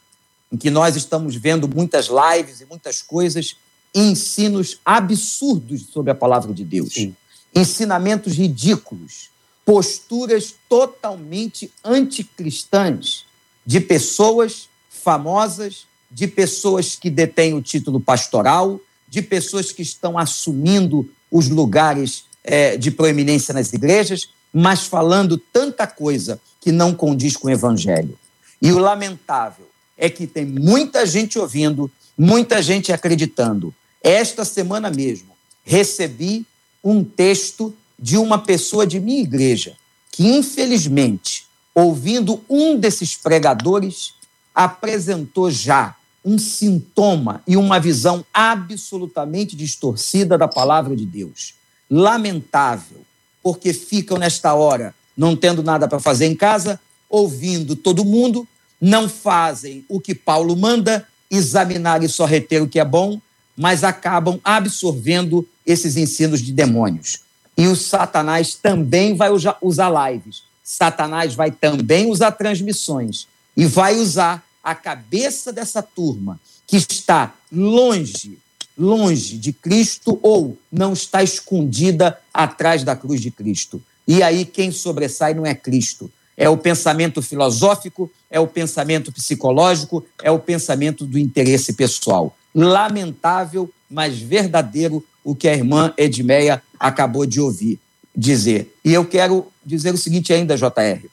em que nós estamos vendo muitas lives e muitas coisas, ensinos absurdos sobre a palavra de Deus. Sim. Ensinamentos ridículos, posturas totalmente anticristãs de pessoas famosas, de pessoas que detêm o título pastoral, de pessoas que estão assumindo os lugares é, de proeminência nas igrejas, mas falando tanta coisa que não condiz com o evangelho. E o lamentável é que tem muita gente ouvindo, muita gente acreditando. Esta semana mesmo, recebi um texto de uma pessoa de minha igreja que, infelizmente, ouvindo um desses pregadores, apresentou já um sintoma e uma visão absolutamente distorcida da palavra de Deus lamentável, porque ficam nesta hora não tendo nada para fazer em casa, ouvindo todo mundo, não fazem o que Paulo manda, examinar e só reter o que é bom, mas acabam absorvendo esses ensinos de demônios. E o Satanás também vai usar lives. Satanás vai também usar transmissões e vai usar a cabeça dessa turma que está longe longe de Cristo ou não está escondida atrás da cruz de Cristo. E aí quem sobressai não é Cristo, é o pensamento filosófico, é o pensamento psicológico, é o pensamento do interesse pessoal. Lamentável, mas verdadeiro o que a irmã Edmeia acabou de ouvir dizer. E eu quero dizer o seguinte ainda, JR.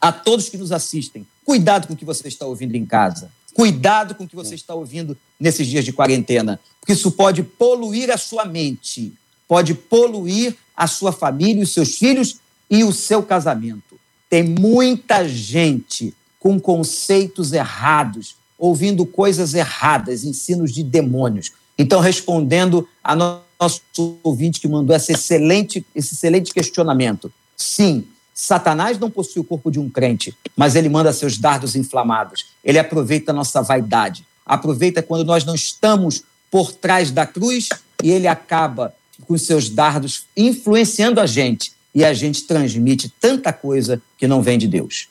A todos que nos assistem, cuidado com o que você está ouvindo em casa. Cuidado com o que você está ouvindo nesses dias de quarentena, porque isso pode poluir a sua mente, pode poluir a sua família, os seus filhos e o seu casamento. Tem muita gente com conceitos errados, ouvindo coisas erradas, ensinos de demônios. Então, respondendo a nosso ouvinte que mandou esse excelente, esse excelente questionamento. Sim, Satanás não possui o corpo de um crente, mas ele manda seus dardos inflamados. Ele aproveita a nossa vaidade. Aproveita quando nós não estamos por trás da cruz e ele acaba com seus dardos influenciando a gente e a gente transmite tanta coisa que não vem de Deus.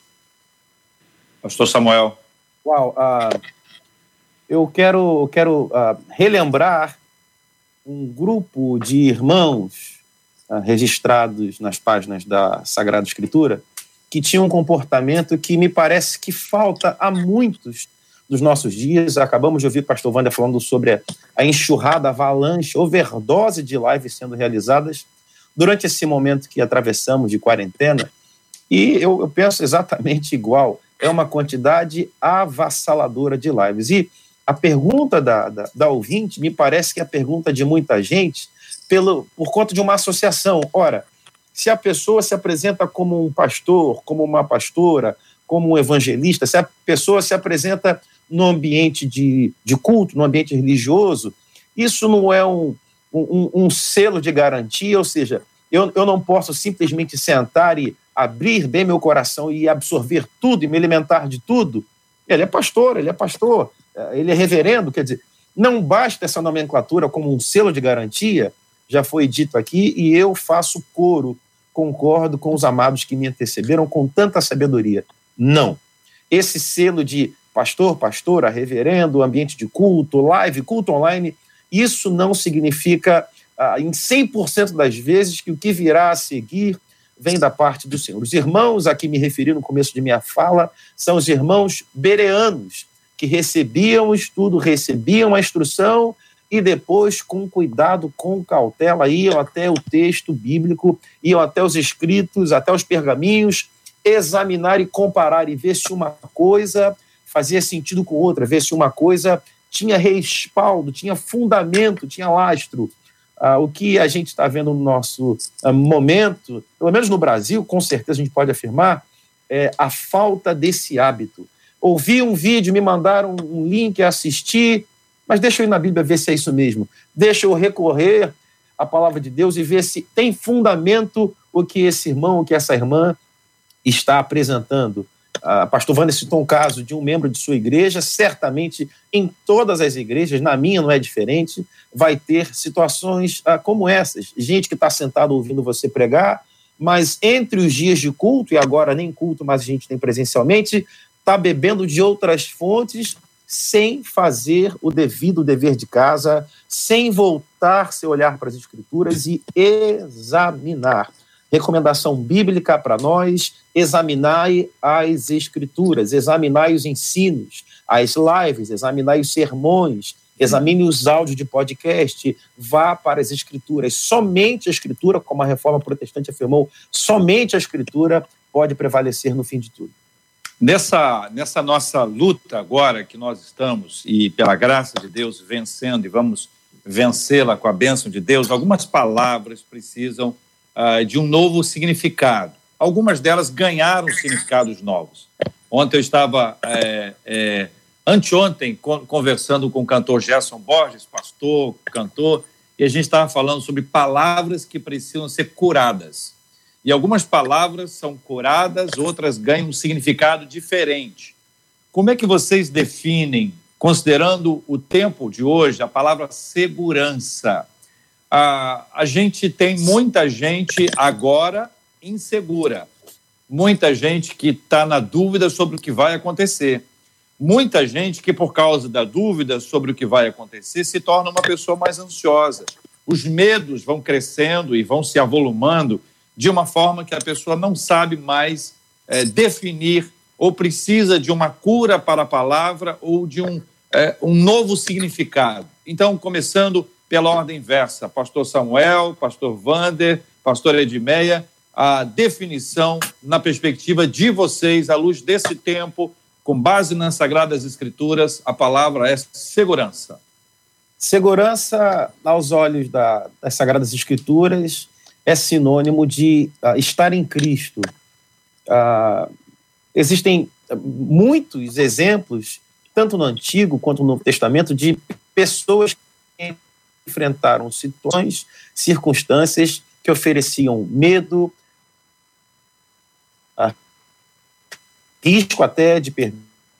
Pastor Samuel. Uau, uh, eu quero, quero uh, relembrar um grupo de irmãos registrados nas páginas da Sagrada Escritura que tinham um comportamento que me parece que falta a muitos dos nossos dias. Acabamos de ouvir o pastor Wander falando sobre a enxurrada, avalanche, overdose de lives sendo realizadas durante esse momento que atravessamos de quarentena. E eu, eu penso exatamente igual. É uma quantidade avassaladora de lives. E a pergunta da, da, da ouvinte me parece que é a pergunta de muita gente pelo, por conta de uma associação. Ora, se a pessoa se apresenta como um pastor, como uma pastora, como um evangelista, se a pessoa se apresenta no ambiente de, de culto, no ambiente religioso, isso não é um, um, um selo de garantia, ou seja, eu, eu não posso simplesmente sentar e abrir bem meu coração e absorver tudo e me alimentar de tudo. Ele é pastor, ele é pastor, ele é reverendo, quer dizer, não basta essa nomenclatura como um selo de garantia, já foi dito aqui, e eu faço coro, concordo com os amados que me antecederam com tanta sabedoria. Não. Esse selo de pastor, pastora, reverendo, ambiente de culto, live, culto online, isso não significa, ah, em 100% das vezes, que o que virá a seguir vem da parte do Senhor. Os irmãos a que me referi no começo de minha fala são os irmãos bereanos, que recebiam o estudo, recebiam a instrução e depois, com cuidado, com cautela, iam até o texto bíblico, iam até os escritos, até os pergaminhos, examinar e comparar e ver se uma coisa fazia sentido com outra, ver se uma coisa tinha respaldo, tinha fundamento, tinha lastro. Ah, o que a gente está vendo no nosso ah, momento, pelo menos no Brasil, com certeza a gente pode afirmar, é a falta desse hábito. Ouvi um vídeo, me mandaram um link, assistir, mas deixa eu ir na Bíblia ver se é isso mesmo. Deixa eu recorrer à palavra de Deus e ver se tem fundamento o que esse irmão, o que essa irmã está apresentando. A pastor Wander citou um caso de um membro de sua igreja, certamente em todas as igrejas, na minha não é diferente, vai ter situações ah, como essas. Gente que está sentado ouvindo você pregar, mas entre os dias de culto, e agora nem culto, mas a gente tem presencialmente, está bebendo de outras fontes sem fazer o devido dever de casa, sem voltar seu olhar para as escrituras e examinar recomendação bíblica para nós: examinai as escrituras, examinai os ensinos, as lives, examinai os sermões, examine os áudios de podcast, vá para as escrituras. Somente a escritura, como a reforma protestante afirmou, somente a escritura pode prevalecer no fim de tudo. Nessa, nessa nossa luta agora que nós estamos, e pela graça de Deus vencendo, e vamos vencê-la com a bênção de Deus, algumas palavras precisam uh, de um novo significado. Algumas delas ganharam significados novos. Ontem eu estava, é, é, anteontem, conversando com o cantor Gerson Borges, pastor, cantor, e a gente estava falando sobre palavras que precisam ser curadas. E algumas palavras são curadas, outras ganham um significado diferente. Como é que vocês definem, considerando o tempo de hoje, a palavra segurança? a, a gente tem muita gente agora insegura, muita gente que está na dúvida sobre o que vai acontecer, muita gente que, por causa da dúvida sobre o que vai acontecer, se torna uma pessoa mais ansiosa. Os medos vão crescendo e vão se avolumando de uma forma que a pessoa não sabe mais é, definir ou precisa de uma cura para a palavra ou de um, é, um novo significado. Então, começando pela ordem inversa, pastor Samuel, pastor Vander, pastor Edmeia, a definição na perspectiva de vocês, à luz desse tempo, com base nas Sagradas Escrituras, a palavra é segurança. Segurança, aos olhos da, das Sagradas Escrituras, é sinônimo de uh, estar em Cristo. Uh, existem muitos exemplos, tanto no Antigo quanto no Novo Testamento, de pessoas que enfrentaram situações, circunstâncias que ofereciam medo, uh, risco até de perder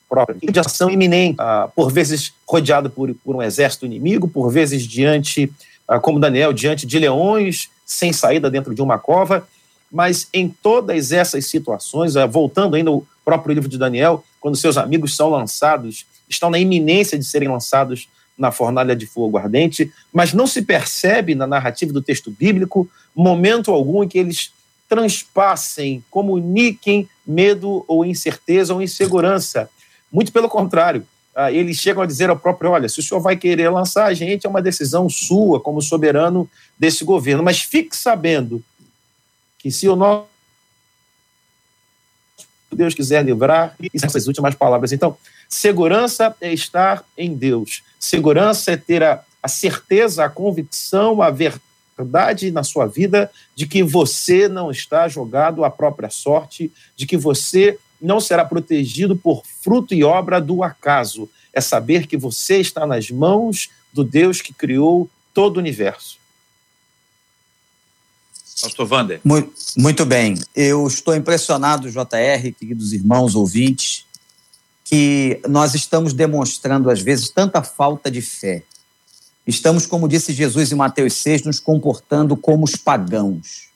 própria, de ação iminente, ah, por vezes rodeado por, por um exército inimigo, por vezes diante, ah, como Daniel, diante de leões, sem saída dentro de uma cova, mas em todas essas situações, ah, voltando ainda ao próprio livro de Daniel, quando seus amigos são lançados, estão na iminência de serem lançados na fornalha de fogo ardente, mas não se percebe na narrativa do texto bíblico momento algum em que eles transpassem, comuniquem medo ou incerteza ou insegurança. Muito pelo contrário, ah, eles chegam a dizer ao próprio: olha, se o senhor vai querer lançar a gente, é uma decisão sua como soberano desse governo, mas fique sabendo que se o nosso Deus quiser livrar, e essas últimas palavras. Então, segurança é estar em Deus, segurança é ter a, a certeza, a convicção, a verdade na sua vida de que você não está jogado à própria sorte, de que você não será protegido por fruto e obra do acaso. É saber que você está nas mãos do Deus que criou todo o universo. Pastor Wander. Muito, muito bem. Eu estou impressionado, JR, queridos irmãos ouvintes, que nós estamos demonstrando, às vezes, tanta falta de fé. Estamos, como disse Jesus em Mateus 6, nos comportando como os pagãos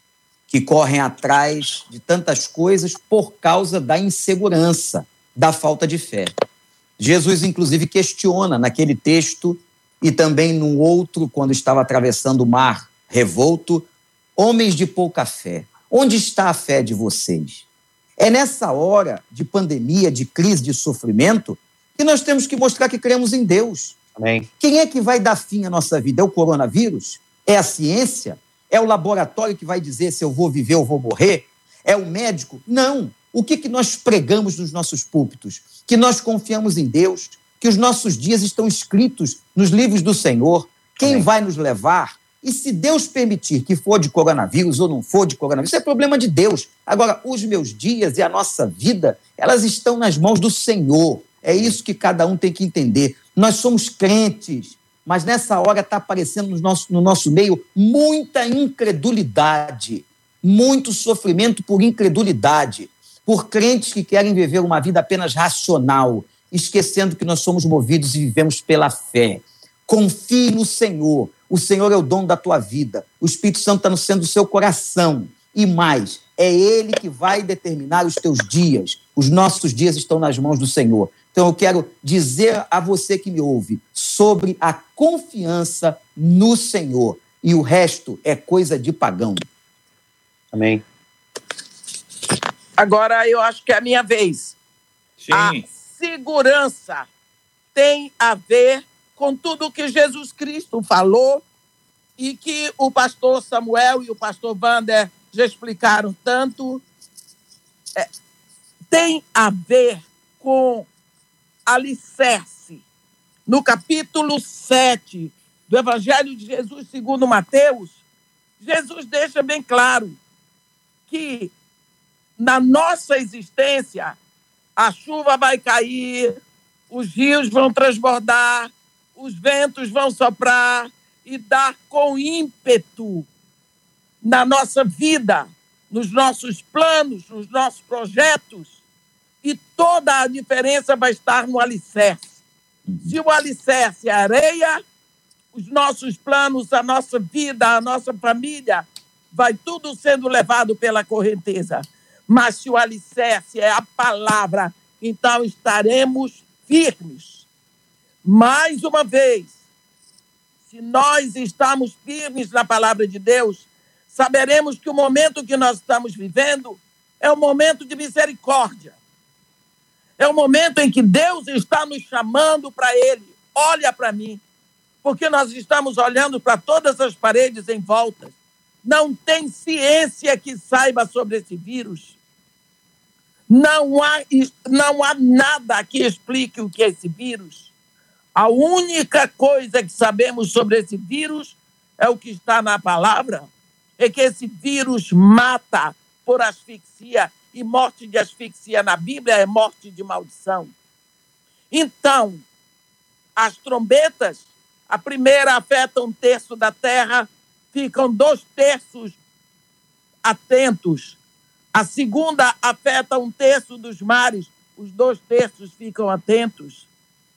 que correm atrás de tantas coisas por causa da insegurança, da falta de fé. Jesus, inclusive, questiona naquele texto e também no outro, quando estava atravessando o mar revolto, homens de pouca fé. Onde está a fé de vocês? É nessa hora de pandemia, de crise, de sofrimento, que nós temos que mostrar que cremos em Deus. Amém. Quem é que vai dar fim à nossa vida? É o coronavírus? É a ciência? É o laboratório que vai dizer se eu vou viver ou vou morrer? É o médico? Não. O que, que nós pregamos nos nossos púlpitos? Que nós confiamos em Deus, que os nossos dias estão escritos nos livros do Senhor. Quem Amém. vai nos levar? E se Deus permitir que for de coronavírus ou não for de coronavírus, isso é problema de Deus. Agora, os meus dias e a nossa vida, elas estão nas mãos do Senhor. É isso que cada um tem que entender. Nós somos crentes, mas nessa hora está aparecendo no nosso, no nosso meio muita incredulidade, muito sofrimento por incredulidade, por crentes que querem viver uma vida apenas racional, esquecendo que nós somos movidos e vivemos pela fé. Confie no Senhor. O Senhor é o dono da tua vida. O Espírito Santo está no centro do seu coração. E mais, é Ele que vai determinar os teus dias. Os nossos dias estão nas mãos do Senhor. Então, eu quero dizer a você que me ouve sobre a confiança no Senhor. E o resto é coisa de pagão. Amém. Agora eu acho que é a minha vez. Sim. A segurança tem a ver com tudo que Jesus Cristo falou e que o pastor Samuel e o pastor Wander já explicaram tanto. É, tem a ver com alicerce. No capítulo 7 do Evangelho de Jesus segundo Mateus, Jesus deixa bem claro que na nossa existência a chuva vai cair, os rios vão transbordar, os ventos vão soprar e dar com ímpeto na nossa vida, nos nossos planos, nos nossos projetos, toda a diferença vai estar no alicerce. Se o alicerce é areia, os nossos planos, a nossa vida, a nossa família, vai tudo sendo levado pela correnteza. Mas se o alicerce é a palavra, então estaremos firmes. Mais uma vez, se nós estamos firmes na palavra de Deus, saberemos que o momento que nós estamos vivendo é um momento de misericórdia. É o momento em que Deus está nos chamando para Ele. Olha para mim, porque nós estamos olhando para todas as paredes em volta. Não tem ciência que saiba sobre esse vírus. Não há, não há nada que explique o que é esse vírus. A única coisa que sabemos sobre esse vírus é o que está na palavra, é que esse vírus mata por asfixia e morte de asfixia na Bíblia é morte de maldição. Então, as trombetas, a primeira afeta um terço da terra, ficam dois terços atentos a segunda afeta um terço dos mares, os dois terços ficam atentos.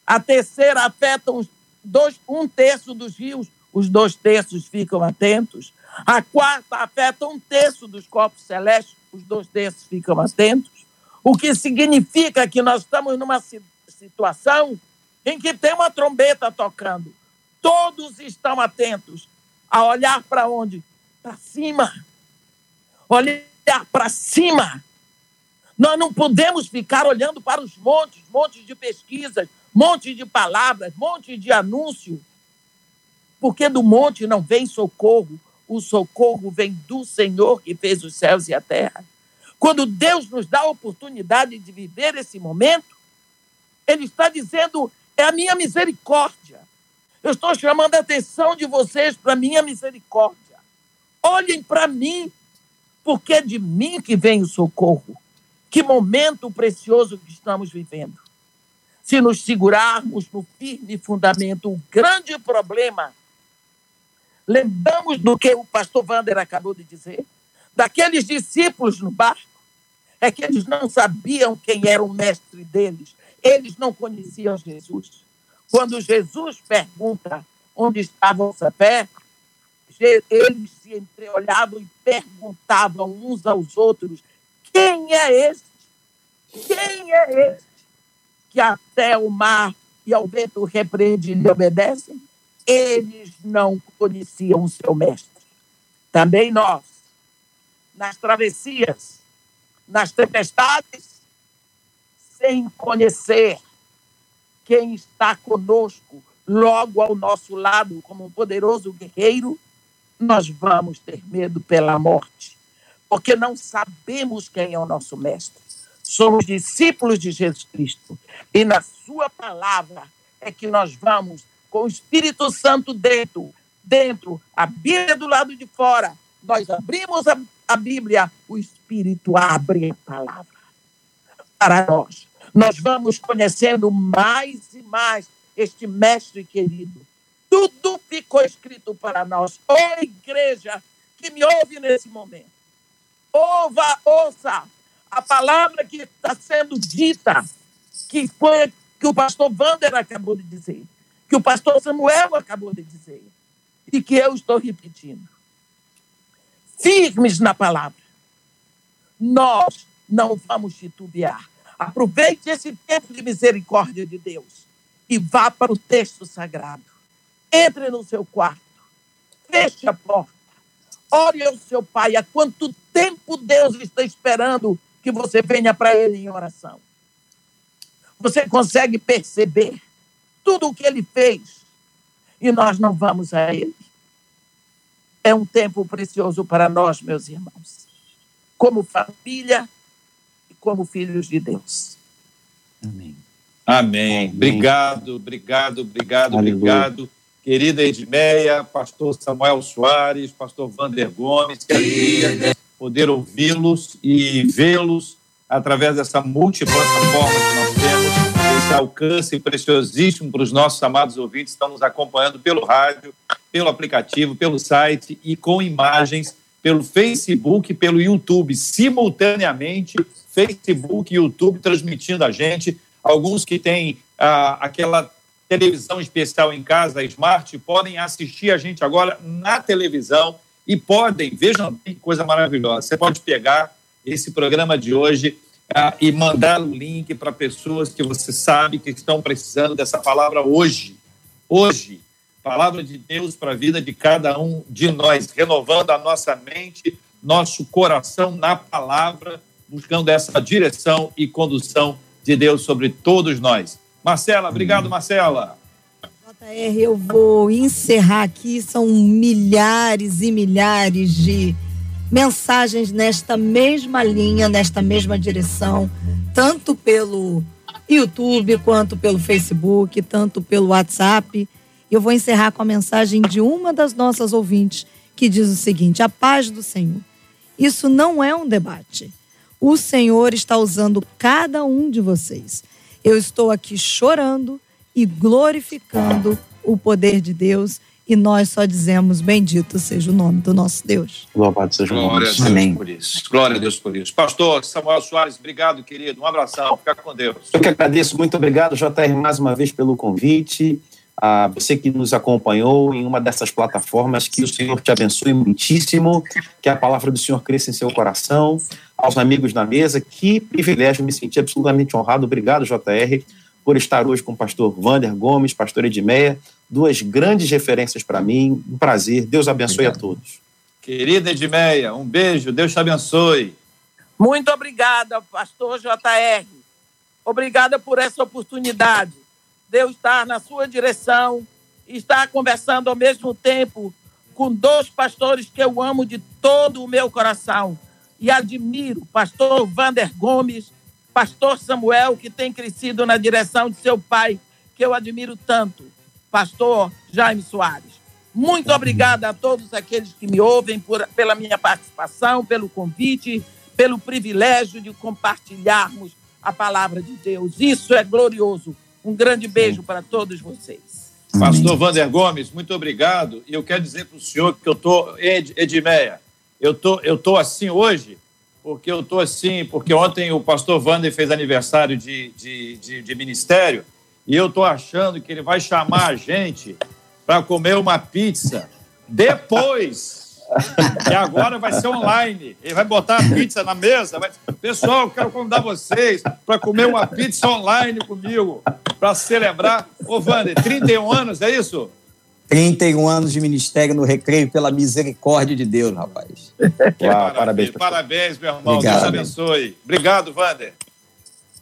A terceira afeta dois, um terço dos rios, os dois terços ficam atentos. A quarta afeta um terço dos corpos celestes, os dois terços ficam atentos. O que significa que nós estamos numa situação em que tem uma trombeta tocando. Todos estão atentos a olhar para onde? Para cima. Olhar para cima. Nós não podemos ficar olhando para os montes, montes de pesquisas, montes de palavras, montes de anúncio, porque do monte não vem socorro, o socorro vem do Senhor que fez os céus e a terra. Quando Deus nos dá a oportunidade de viver esse momento, Ele está dizendo: é a minha misericórdia. Eu estou chamando a atenção de vocês para a minha misericórdia. Olhem para mim, porque é de mim que vem o socorro. Que momento precioso que estamos vivendo. Se nos segurarmos no firme fundamento, o grande problema, lembramos do que o pastor Wander acabou de dizer, daqueles discípulos no barco, é que eles não sabiam quem era o mestre deles, eles não conheciam Jesus. Quando Jesus pergunta onde estava vossa fé, eles se entreolhavam e perguntavam uns aos outros: quem é este? Quem é este que até o mar e ao vento repreende e obedecem? Eles não conheciam o seu mestre. Também nós, nas travessias, nas tempestades, sem conhecer quem está conosco, logo ao nosso lado, como um poderoso guerreiro, nós vamos ter medo pela morte, porque não sabemos quem é o nosso Mestre. Somos discípulos de Jesus Cristo e na Sua palavra é que nós vamos, com o Espírito Santo dentro, dentro, a Bíblia do lado de fora. Nós abrimos a, a Bíblia, o Espírito abre a palavra para nós. Nós vamos conhecendo mais e mais este Mestre querido tudo ficou escrito para nós. Ô oh, igreja que me ouve nesse momento, ouva, ouça a palavra que está sendo dita, que foi que o pastor Wander acabou de dizer, que o pastor Samuel acabou de dizer, e que eu estou repetindo. Firmes na palavra. Nós não vamos titubear. Aproveite esse tempo de misericórdia de Deus e vá para o texto sagrado entre no seu quarto, feche a porta, ore ao seu pai. Há quanto tempo Deus está esperando que você venha para ele em oração? Você consegue perceber tudo o que ele fez e nós não vamos a ele. É um tempo precioso para nós, meus irmãos, como família e como filhos de Deus. Amém. Amém. Obrigado, obrigado, obrigado, Aleluia. obrigado querida Edmeia, pastor Samuel Soares, pastor Vander Gomes, que alegria poder ouvi-los e vê-los através dessa multiplataforma que nós temos, alcance preciosíssimo para os nossos amados ouvintes que estão nos acompanhando pelo rádio, pelo aplicativo, pelo site e com imagens pelo Facebook e pelo YouTube, simultaneamente, Facebook e YouTube transmitindo a gente, alguns que têm ah, aquela televisão especial em casa, Smart, podem assistir a gente agora na televisão e podem, vejam que coisa maravilhosa, você pode pegar esse programa de hoje uh, e mandar o link para pessoas que você sabe que estão precisando dessa palavra hoje. Hoje. palavra de Deus para a vida de cada um de nós, renovando a nossa mente, nosso coração na palavra, buscando essa direção e condução de Deus sobre todos nós. Marcela, obrigado, Marcela. JR, eu vou encerrar aqui, são milhares e milhares de mensagens nesta mesma linha, nesta mesma direção, tanto pelo YouTube quanto pelo Facebook, tanto pelo WhatsApp. Eu vou encerrar com a mensagem de uma das nossas ouvintes que diz o seguinte: A paz do Senhor. Isso não é um debate. O Senhor está usando cada um de vocês. Eu estou aqui chorando e glorificando o poder de Deus e nós só dizemos bendito seja o nome do nosso Deus. Louvado seja o nome. Glória a Deus Amém. por isso. Glória a Deus por isso. Pastor Samuel Soares, obrigado, querido. Um abração. Fica com Deus. Eu que agradeço. Muito obrigado, JR, mais uma vez pelo convite. A você que nos acompanhou em uma dessas plataformas, que o Senhor te abençoe muitíssimo, que a palavra do Senhor cresça em seu coração. Aos amigos na mesa, que privilégio, me senti absolutamente honrado. Obrigado, JR, por estar hoje com o pastor Vander Gomes, pastor Edmeia duas grandes referências para mim. Um prazer. Deus abençoe Obrigado. a todos. Querida Edmeia, um beijo. Deus te abençoe. Muito obrigada, pastor JR. Obrigada por essa oportunidade. Deus está na sua direção e está conversando ao mesmo tempo com dois pastores que eu amo de todo o meu coração e admiro, pastor Vander Gomes, pastor Samuel, que tem crescido na direção de seu pai, que eu admiro tanto pastor Jaime Soares. Muito obrigada a todos aqueles que me ouvem por, pela minha participação, pelo convite, pelo privilégio de compartilharmos a palavra de Deus. Isso é glorioso. Um grande beijo para todos vocês. Pastor Vander Gomes, muito obrigado. E eu quero dizer para o senhor que eu estou, Ed, Edmeia, eu tô, eu tô assim hoje, porque eu estou assim, porque ontem o pastor Vander fez aniversário de, de, de, de ministério e eu estou achando que ele vai chamar a gente para comer uma pizza depois. que agora vai ser online. Ele vai botar a pizza na mesa. Vai... Pessoal, eu quero convidar vocês para comer uma pizza online comigo, para celebrar. Ô, Wander, 31 anos, é isso? 31 anos de ministério no Recreio, pela misericórdia de Deus, rapaz. Uau, parabéns, parabéns, meu irmão. Obrigado, Deus abençoe. Obrigado, Wander.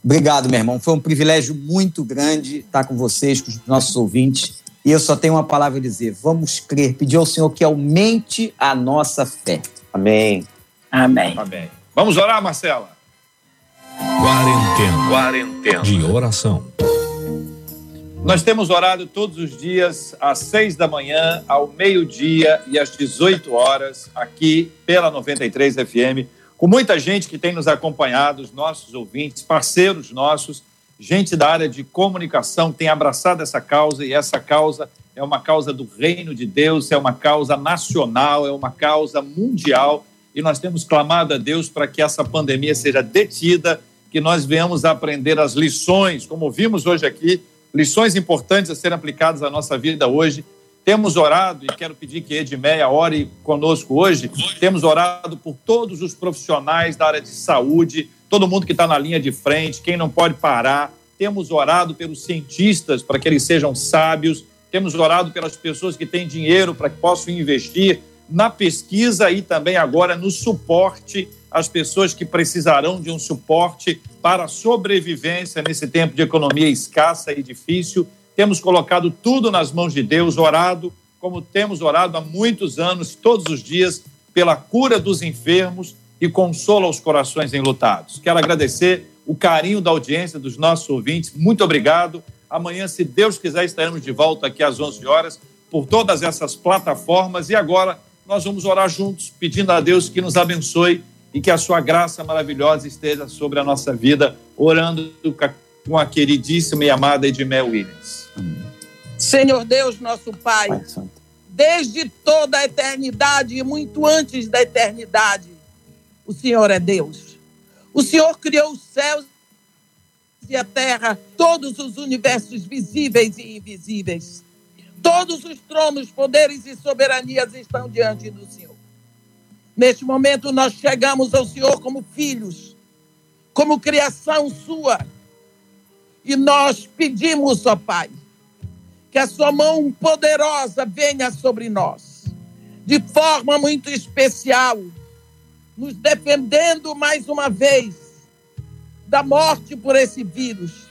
Obrigado, meu irmão. Foi um privilégio muito grande estar com vocês, com os nossos ouvintes. E eu só tenho uma palavra a dizer: vamos crer, pedir ao Senhor que aumente a nossa fé. Amém. Amém. Amém. Vamos orar, Marcela. Quarentena. Quarentena. De oração. Nós temos orado todos os dias, às seis da manhã, ao meio-dia e às 18 horas, aqui pela 93 FM com muita gente que tem nos acompanhado, os nossos ouvintes, parceiros nossos, gente da área de comunicação tem abraçado essa causa e essa causa é uma causa do reino de Deus, é uma causa nacional, é uma causa mundial e nós temos clamado a Deus para que essa pandemia seja detida, que nós venhamos a aprender as lições, como vimos hoje aqui, lições importantes a serem aplicadas à nossa vida hoje temos orado, e quero pedir que Edmeia ore conosco hoje, temos orado por todos os profissionais da área de saúde, todo mundo que está na linha de frente, quem não pode parar. Temos orado pelos cientistas para que eles sejam sábios. Temos orado pelas pessoas que têm dinheiro para que possam investir na pesquisa e também agora no suporte às pessoas que precisarão de um suporte para a sobrevivência nesse tempo de economia escassa e difícil temos colocado tudo nas mãos de Deus, orado, como temos orado há muitos anos, todos os dias, pela cura dos enfermos e consola os corações enlutados. Quero agradecer o carinho da audiência dos nossos ouvintes. Muito obrigado. Amanhã, se Deus quiser, estaremos de volta aqui às 11 horas por todas essas plataformas. E agora nós vamos orar juntos, pedindo a Deus que nos abençoe e que a sua graça maravilhosa esteja sobre a nossa vida, orando com a queridíssima e amada Edmel Williams. Senhor Deus, nosso Pai, Pai desde toda a eternidade e muito antes da eternidade, o Senhor é Deus. O Senhor criou os céus e a terra, todos os universos visíveis e invisíveis. Todos os tronos, poderes e soberanias estão diante do Senhor. Neste momento, nós chegamos ao Senhor como filhos, como criação sua. E nós pedimos, ó Pai, que a sua mão poderosa venha sobre nós, de forma muito especial, nos defendendo mais uma vez da morte por esse vírus.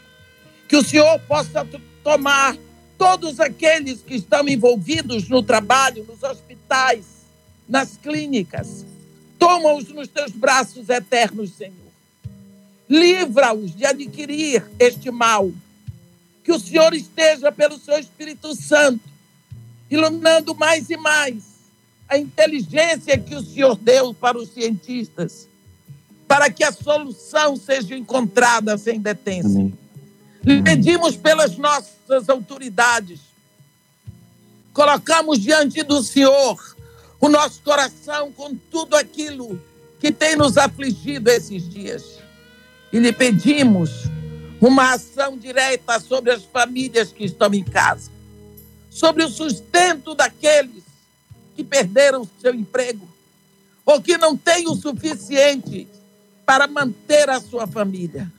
Que o Senhor possa tomar todos aqueles que estão envolvidos no trabalho, nos hospitais, nas clínicas. Toma-os nos teus braços eternos, Senhor. Livra-os de adquirir este mal. Que o Senhor esteja pelo seu Espírito Santo, iluminando mais e mais a inteligência que o Senhor deu para os cientistas, para que a solução seja encontrada sem detência. Amém. Pedimos pelas nossas autoridades, colocamos diante do Senhor o nosso coração com tudo aquilo que tem nos afligido esses dias. E lhe pedimos uma ação direta sobre as famílias que estão em casa, sobre o sustento daqueles que perderam seu emprego ou que não têm o suficiente para manter a sua família.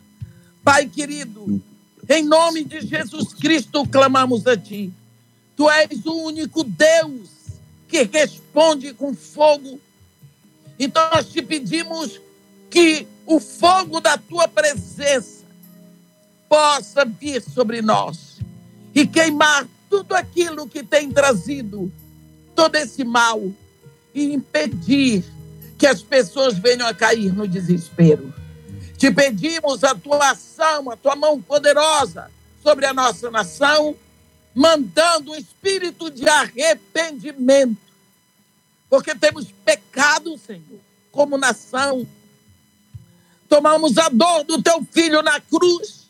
Pai querido, em nome de Jesus Cristo, clamamos a Ti. Tu és o único Deus que responde com fogo. Então nós te pedimos que o fogo da Tua presença possa vir sobre nós e queimar tudo aquilo que tem trazido todo esse mal e impedir que as pessoas venham a cair no desespero. Te pedimos a tua ação, a tua mão poderosa sobre a nossa nação, mandando um espírito de arrependimento, porque temos pecado, Senhor, como nação. Tomamos a dor do teu filho na cruz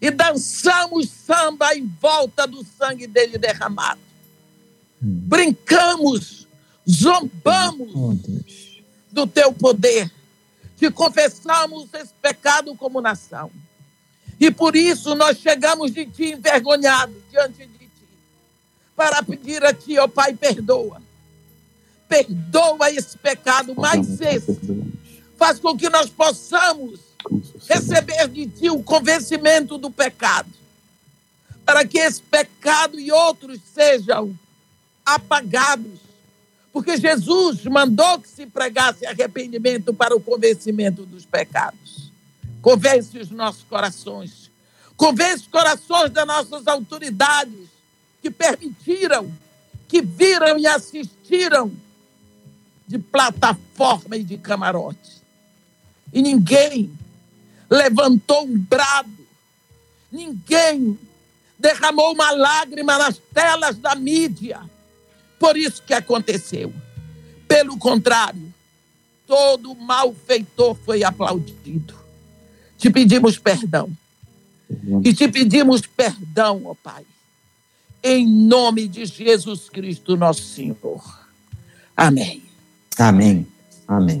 e dançamos samba em volta do sangue dele derramado. Brincamos, zombamos do teu poder que confessamos esse pecado como nação. E por isso nós chegamos de ti envergonhados diante de ti, para pedir a ti, ó oh Pai, perdoa. Perdoa esse pecado, mas esse faz com que nós possamos receber de ti o convencimento do pecado, para que esse pecado e outros sejam apagados porque Jesus mandou que se pregasse arrependimento para o convencimento dos pecados. Convence os nossos corações. Convence os corações das nossas autoridades que permitiram, que viram e assistiram de plataforma e de camarote. E ninguém levantou um brado, ninguém derramou uma lágrima nas telas da mídia por isso que aconteceu. Pelo contrário, todo malfeitor foi aplaudido. Te pedimos perdão. E te pedimos perdão, ó Pai. Em nome de Jesus Cristo, nosso Senhor. Amém. Amém. Amém.